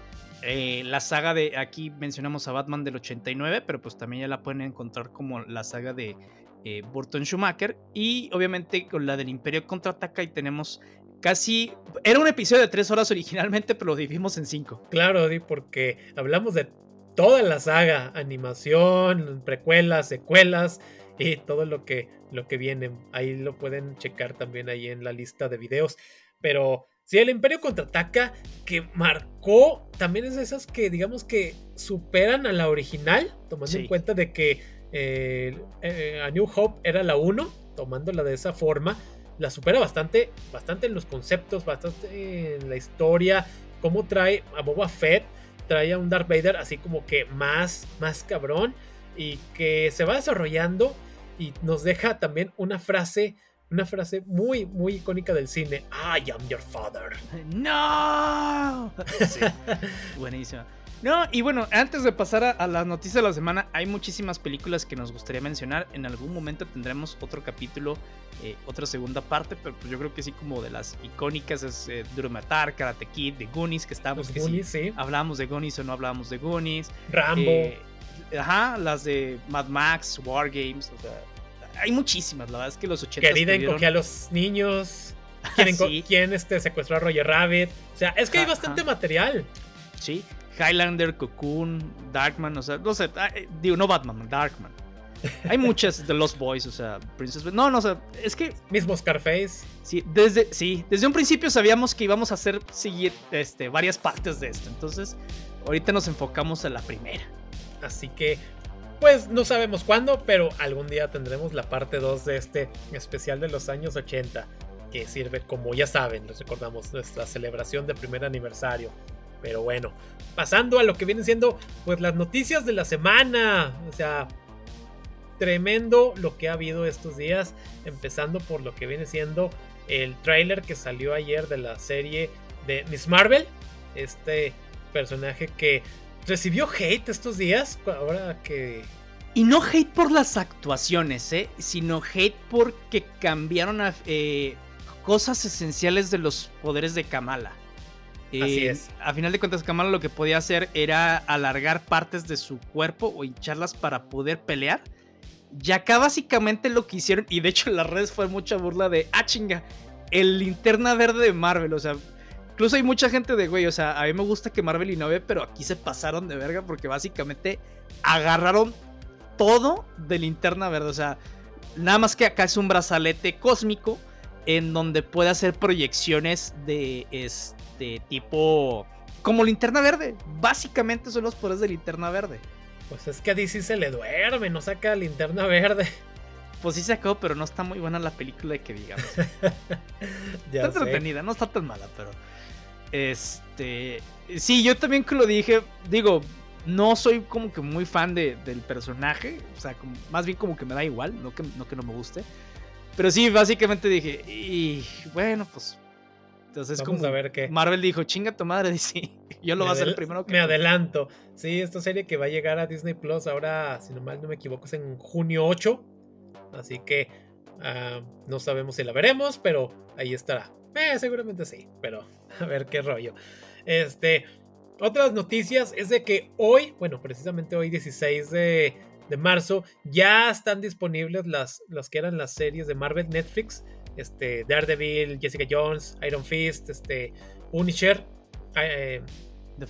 eh, la saga de, aquí mencionamos a Batman del 89, pero pues también ya la pueden encontrar como la saga de eh, Burton Schumacher. Y obviamente con la del Imperio contraataca y tenemos casi... Era un episodio de tres horas originalmente, pero lo dividimos en cinco. Claro, porque hablamos de toda la saga, animación, precuelas, secuelas y todo lo que, lo que viene. Ahí lo pueden checar también ahí en la lista de videos. Pero sí, el Imperio contraataca que marcó, también es de esas que digamos que superan a la original, tomando en cuenta de que eh, eh, a New Hope era la 1, tomándola de esa forma. La supera bastante, bastante en los conceptos, bastante en la historia. Cómo trae a Boba Fett, trae a un Darth Vader así como que más, más cabrón. Y que se va desarrollando y nos deja también una frase una frase muy, muy icónica del cine. I am your father. No. buenísima. No, y bueno, antes de pasar a, las noticias de la semana, hay muchísimas películas que nos gustaría mencionar. En algún momento tendremos otro capítulo, eh, otra segunda parte, pero pues yo creo que sí, como de las icónicas es eh, Duro Matar, Karate Kid, de Goonies, que estábamos. que Goonies, sí, Hablábamos de Goonies o no hablábamos de Goonies. Rambo. Eh, ajá, las de Mad Max, War Games, o sea, hay muchísimas, la verdad es que los 80 Querida tuvieron... a los niños. ¿Quién, este, secuestró a Roger Rabbit? O sea, es que hay bastante material. Sí, Highlander, Cocoon, Darkman, o sea, no sé, digo, no Batman, Darkman. Hay muchas de Lost Boys, o sea, Princess. No, no, o sea, es que. Mismo Scarface. Sí, desde, sí, desde un principio sabíamos que íbamos a hacer seguir este, varias partes de esto. Entonces, ahorita nos enfocamos a la primera. Así que, pues no sabemos cuándo, pero algún día tendremos la parte 2 de este especial de los años 80. Que sirve, como ya saben, les recordamos nuestra celebración de primer aniversario. Pero bueno, pasando a lo que vienen siendo pues las noticias de la semana. O sea, tremendo lo que ha habido estos días, empezando por lo que viene siendo el trailer que salió ayer de la serie de Miss Marvel, este personaje que recibió hate estos días, ahora que... Y no hate por las actuaciones, ¿eh? sino hate porque cambiaron a, eh, cosas esenciales de los poderes de Kamala. Así es. A final de cuentas, Kamala lo que podía hacer era alargar partes de su cuerpo o hincharlas para poder pelear. Y acá básicamente lo que hicieron, y de hecho en las redes fue mucha burla de, ah, chinga, el linterna verde de Marvel, o sea, incluso hay mucha gente de, güey, o sea, a mí me gusta que Marvel innove, pero aquí se pasaron de verga porque básicamente agarraron todo de linterna verde, o sea, nada más que acá es un brazalete cósmico en donde puede hacer proyecciones de este tipo como linterna verde. Básicamente son los poderes de linterna verde. Pues es que a DC se le duerme, no saca linterna verde. Pues sí sacó, pero no está muy buena la película de que digamos. está entretenida, no está tan mala, pero. Este. Sí, yo también que lo dije. Digo, no soy como que muy fan de, del personaje. O sea, más bien como que me da igual, no que, no que no me guste. Pero sí, básicamente dije, y bueno, pues. Entonces, Vamos como a ver qué. Marvel dijo, chinga tu madre, DC. Yo lo voy a hacer primero que. Me adelanto. Sí, esta serie que va a llegar a Disney Plus ahora, si no mal no me equivoco, es en junio 8. Así que ah, no sabemos si la veremos, pero ahí estará. Eh, seguramente sí, pero a ver qué rollo. Este. Otras noticias es de que hoy, bueno, precisamente hoy, 16 de de marzo, ya están disponibles las, las que eran las series de Marvel Netflix. Este, Daredevil, Jessica Jones, Iron Fist, este, Punisher, eh,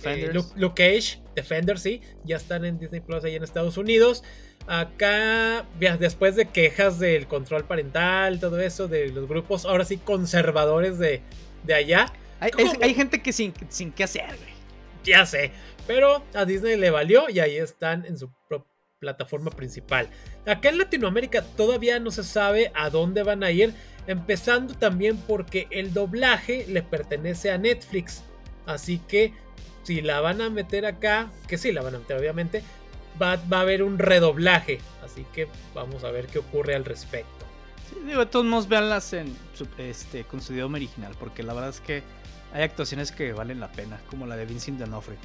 eh, Luke, Cage, Defender, sí, ya están en Disney Plus ahí en Estados Unidos. Acá, después de quejas del control parental, todo eso, de los grupos, ahora sí, conservadores de, de allá. Hay, gente que sin, sin qué hacer, güey. Ya sé, pero a Disney le valió y ahí están en su plataforma principal. Acá en Latinoamérica todavía no se sabe a dónde van a ir, empezando también porque el doblaje le pertenece a Netflix. Así que si la van a meter acá, que sí la van a meter obviamente, va, a haber un redoblaje. Así que vamos a ver qué ocurre al respecto. Sí, digo, de todos modos, veanlas en este, con su idioma original, porque la verdad es que hay actuaciones que valen la pena, como la de Vincent D'Onofrio.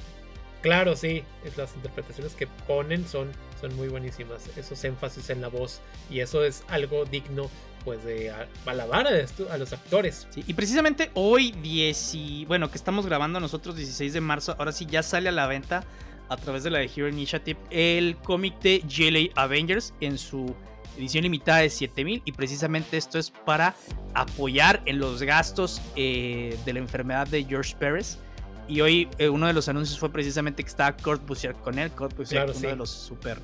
Claro, sí, las interpretaciones que ponen son, son muy buenísimas, esos énfasis en la voz y eso es algo digno pues de alabar a, los actores. y precisamente hoy 10 bueno, que estamos grabando nosotros 16 de marzo, ahora sí ya sale a la venta a través de la de Hero Initiative el cómic de GLA Avengers en su edición limitada de 7000 y precisamente esto es para apoyar en los gastos eh, de la enfermedad de George Pérez y hoy eh, uno de los anuncios fue precisamente que estaba Kurt Busiek con él. Kurt Busiek, uno de los super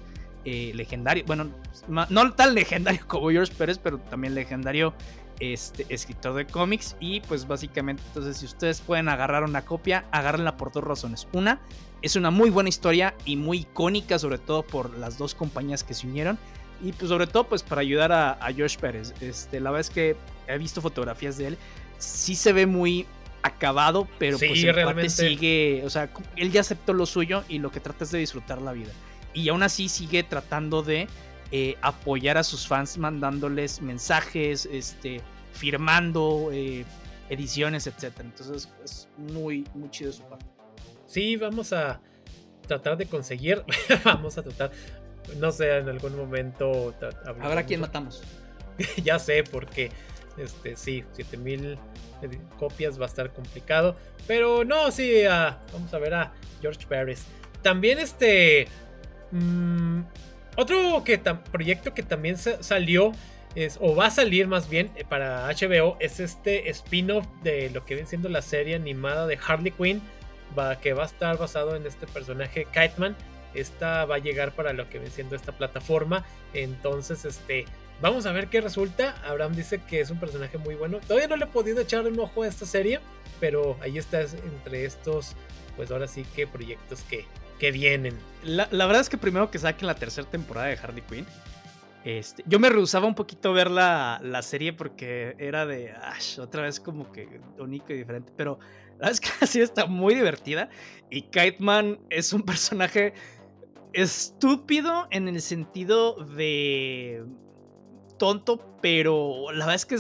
eh, legendarios. Bueno, no tan legendario como George Pérez, pero también legendario este, escritor de cómics. Y pues básicamente, entonces, si ustedes pueden agarrar una copia, agárrenla por dos razones. Una, es una muy buena historia y muy icónica, sobre todo por las dos compañías que se unieron. Y pues sobre todo pues para ayudar a, a George Pérez. Este, la verdad es que he visto fotografías de él. Sí se ve muy acabado, pero pues el realmente... sigue, o sea, él ya aceptó lo suyo y lo que trata es de disfrutar la vida. Y aún así sigue tratando de eh, apoyar a sus fans mandándoles mensajes, este, firmando eh, ediciones, etc. Entonces es muy, muy chido su parte. Sí, vamos a tratar de conseguir, vamos a tratar, no sé, en algún momento... Ahora quién matamos. ya sé, porque este, sí, 7000 copias va a estar complicado. Pero no, sí, ah, vamos a ver a George Paris. También este... Mm, otro que proyecto que también salió es, o va a salir más bien eh, para HBO es este spin-off de lo que viene siendo la serie animada de Harley Quinn, va, que va a estar basado en este personaje Kiteman. Esta va a llegar para lo que viene siendo esta plataforma. Entonces, este, Vamos a ver qué resulta. Abraham dice que es un personaje muy bueno. Todavía no le he podido echar un ojo a esta serie, pero ahí está entre estos, pues ahora sí que proyectos que, vienen. La, verdad es que primero que saquen la tercera temporada de Harley Quinn. Este, yo me rehusaba un poquito ver la, la serie porque era de otra vez como que único y diferente, pero la verdad es que así está muy divertida y Kite Man es un personaje estúpido en el sentido de tonto, pero la verdad es que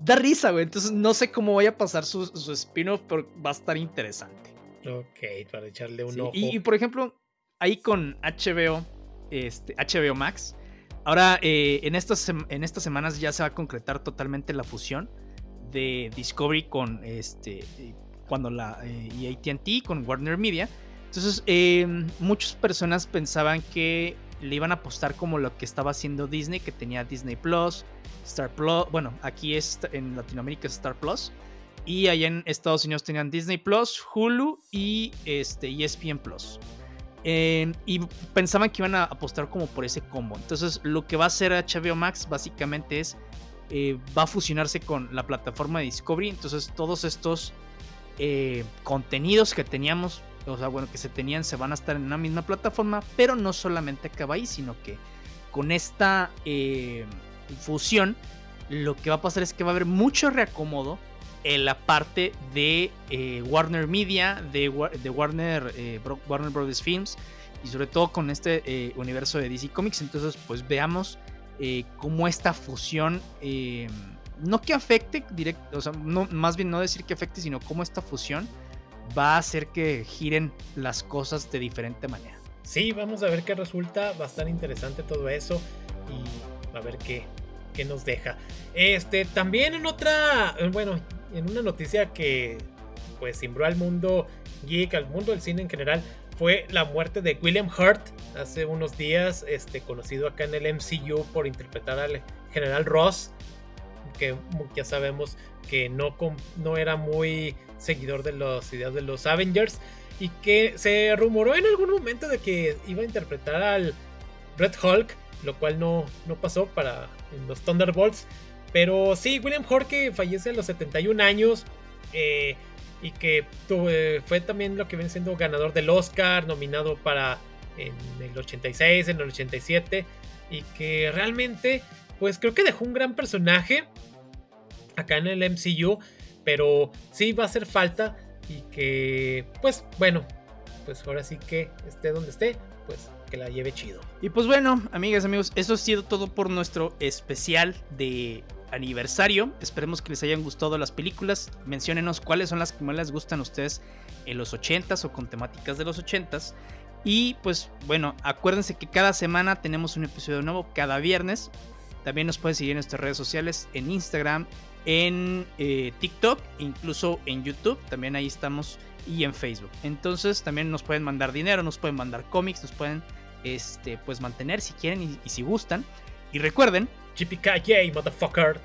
da risa, güey. Entonces no sé cómo vaya a pasar su, su spin-off, pero va a estar interesante. Ok, para echarle un ojo. Y, por ejemplo, ahí con HBO, este, HBO Max, ahora eh, en, estas, en estas semanas ya se va a concretar totalmente la fusión de Discovery con este cuando la eh, y AT&T con Warner Media. Entonces, eh, muchas personas pensaban que le iban a apostar como lo que estaba haciendo Disney, que tenía Disney Plus, Star Plus, bueno, aquí es en Latinoamérica es Star Plus, y allá en Estados Unidos tenían Disney Plus, Hulu y este, ESPN Plus. y pensaban que iban a apostar como por ese combo. Entonces, lo que va a hacer HBO Max básicamente es eh, va a fusionarse con la plataforma de Discovery. Entonces, todos estos eh, contenidos que teníamos, o sea, bueno, que se tenían, se van a estar en una misma plataforma, pero no solamente acaba ahí, sino que con esta eh, fusión, lo que va a pasar es que va a haber mucho reacomodo en la parte de Warner Media, de, Warner, Warner Brothers Films y sobre todo con este universo de DC Comics. Entonces, pues veamos cómo esta fusión no que afecte directo, o sea, no, más bien no decir que afecte, sino cómo esta fusión va a hacer que giren las cosas de diferente manera. Sí, vamos a ver qué resulta, va a estar interesante todo eso y a ver qué, qué nos deja. Este, también en otra, bueno, en una noticia que pues simbró al mundo geek, al mundo del cine en general, fue la muerte de William Hurt hace unos días, este, conocido acá en el MCU por interpretar al general Ross que ya sabemos que no, no era muy seguidor de las ideas de los Avengers y que se rumoró en algún momento de que iba a interpretar al Red Hulk, lo cual no, no pasó para los Thunderbolts. Pero sí, William que fallece a los 71 años eh, y que fue también lo que viene siendo ganador del Oscar, nominado para en el 86, en el 87 y que realmente pues creo que dejó un gran personaje acá en el MCU, pero sí va a hacer falta y que, pues bueno, pues ahora sí que esté donde esté, pues que la lleve chido. Y pues bueno, amigas, amigos, eso ha sido todo por nuestro especial de aniversario. Esperemos que les hayan gustado las películas. Menciónenos cuáles son las que más les gustan a ustedes en los 80s o con temáticas de los 80s. Y pues bueno, acuérdense que cada semana tenemos un episodio nuevo, cada viernes. También nos pueden seguir en nuestras redes sociales, en Instagram, en eh, TikTok, incluso en YouTube, también ahí estamos y en Facebook. Entonces también nos pueden mandar dinero, nos pueden mandar cómics, nos pueden este, pues mantener si quieren y, si gustan. Y recuerden, Tipo caí, é motherfucker!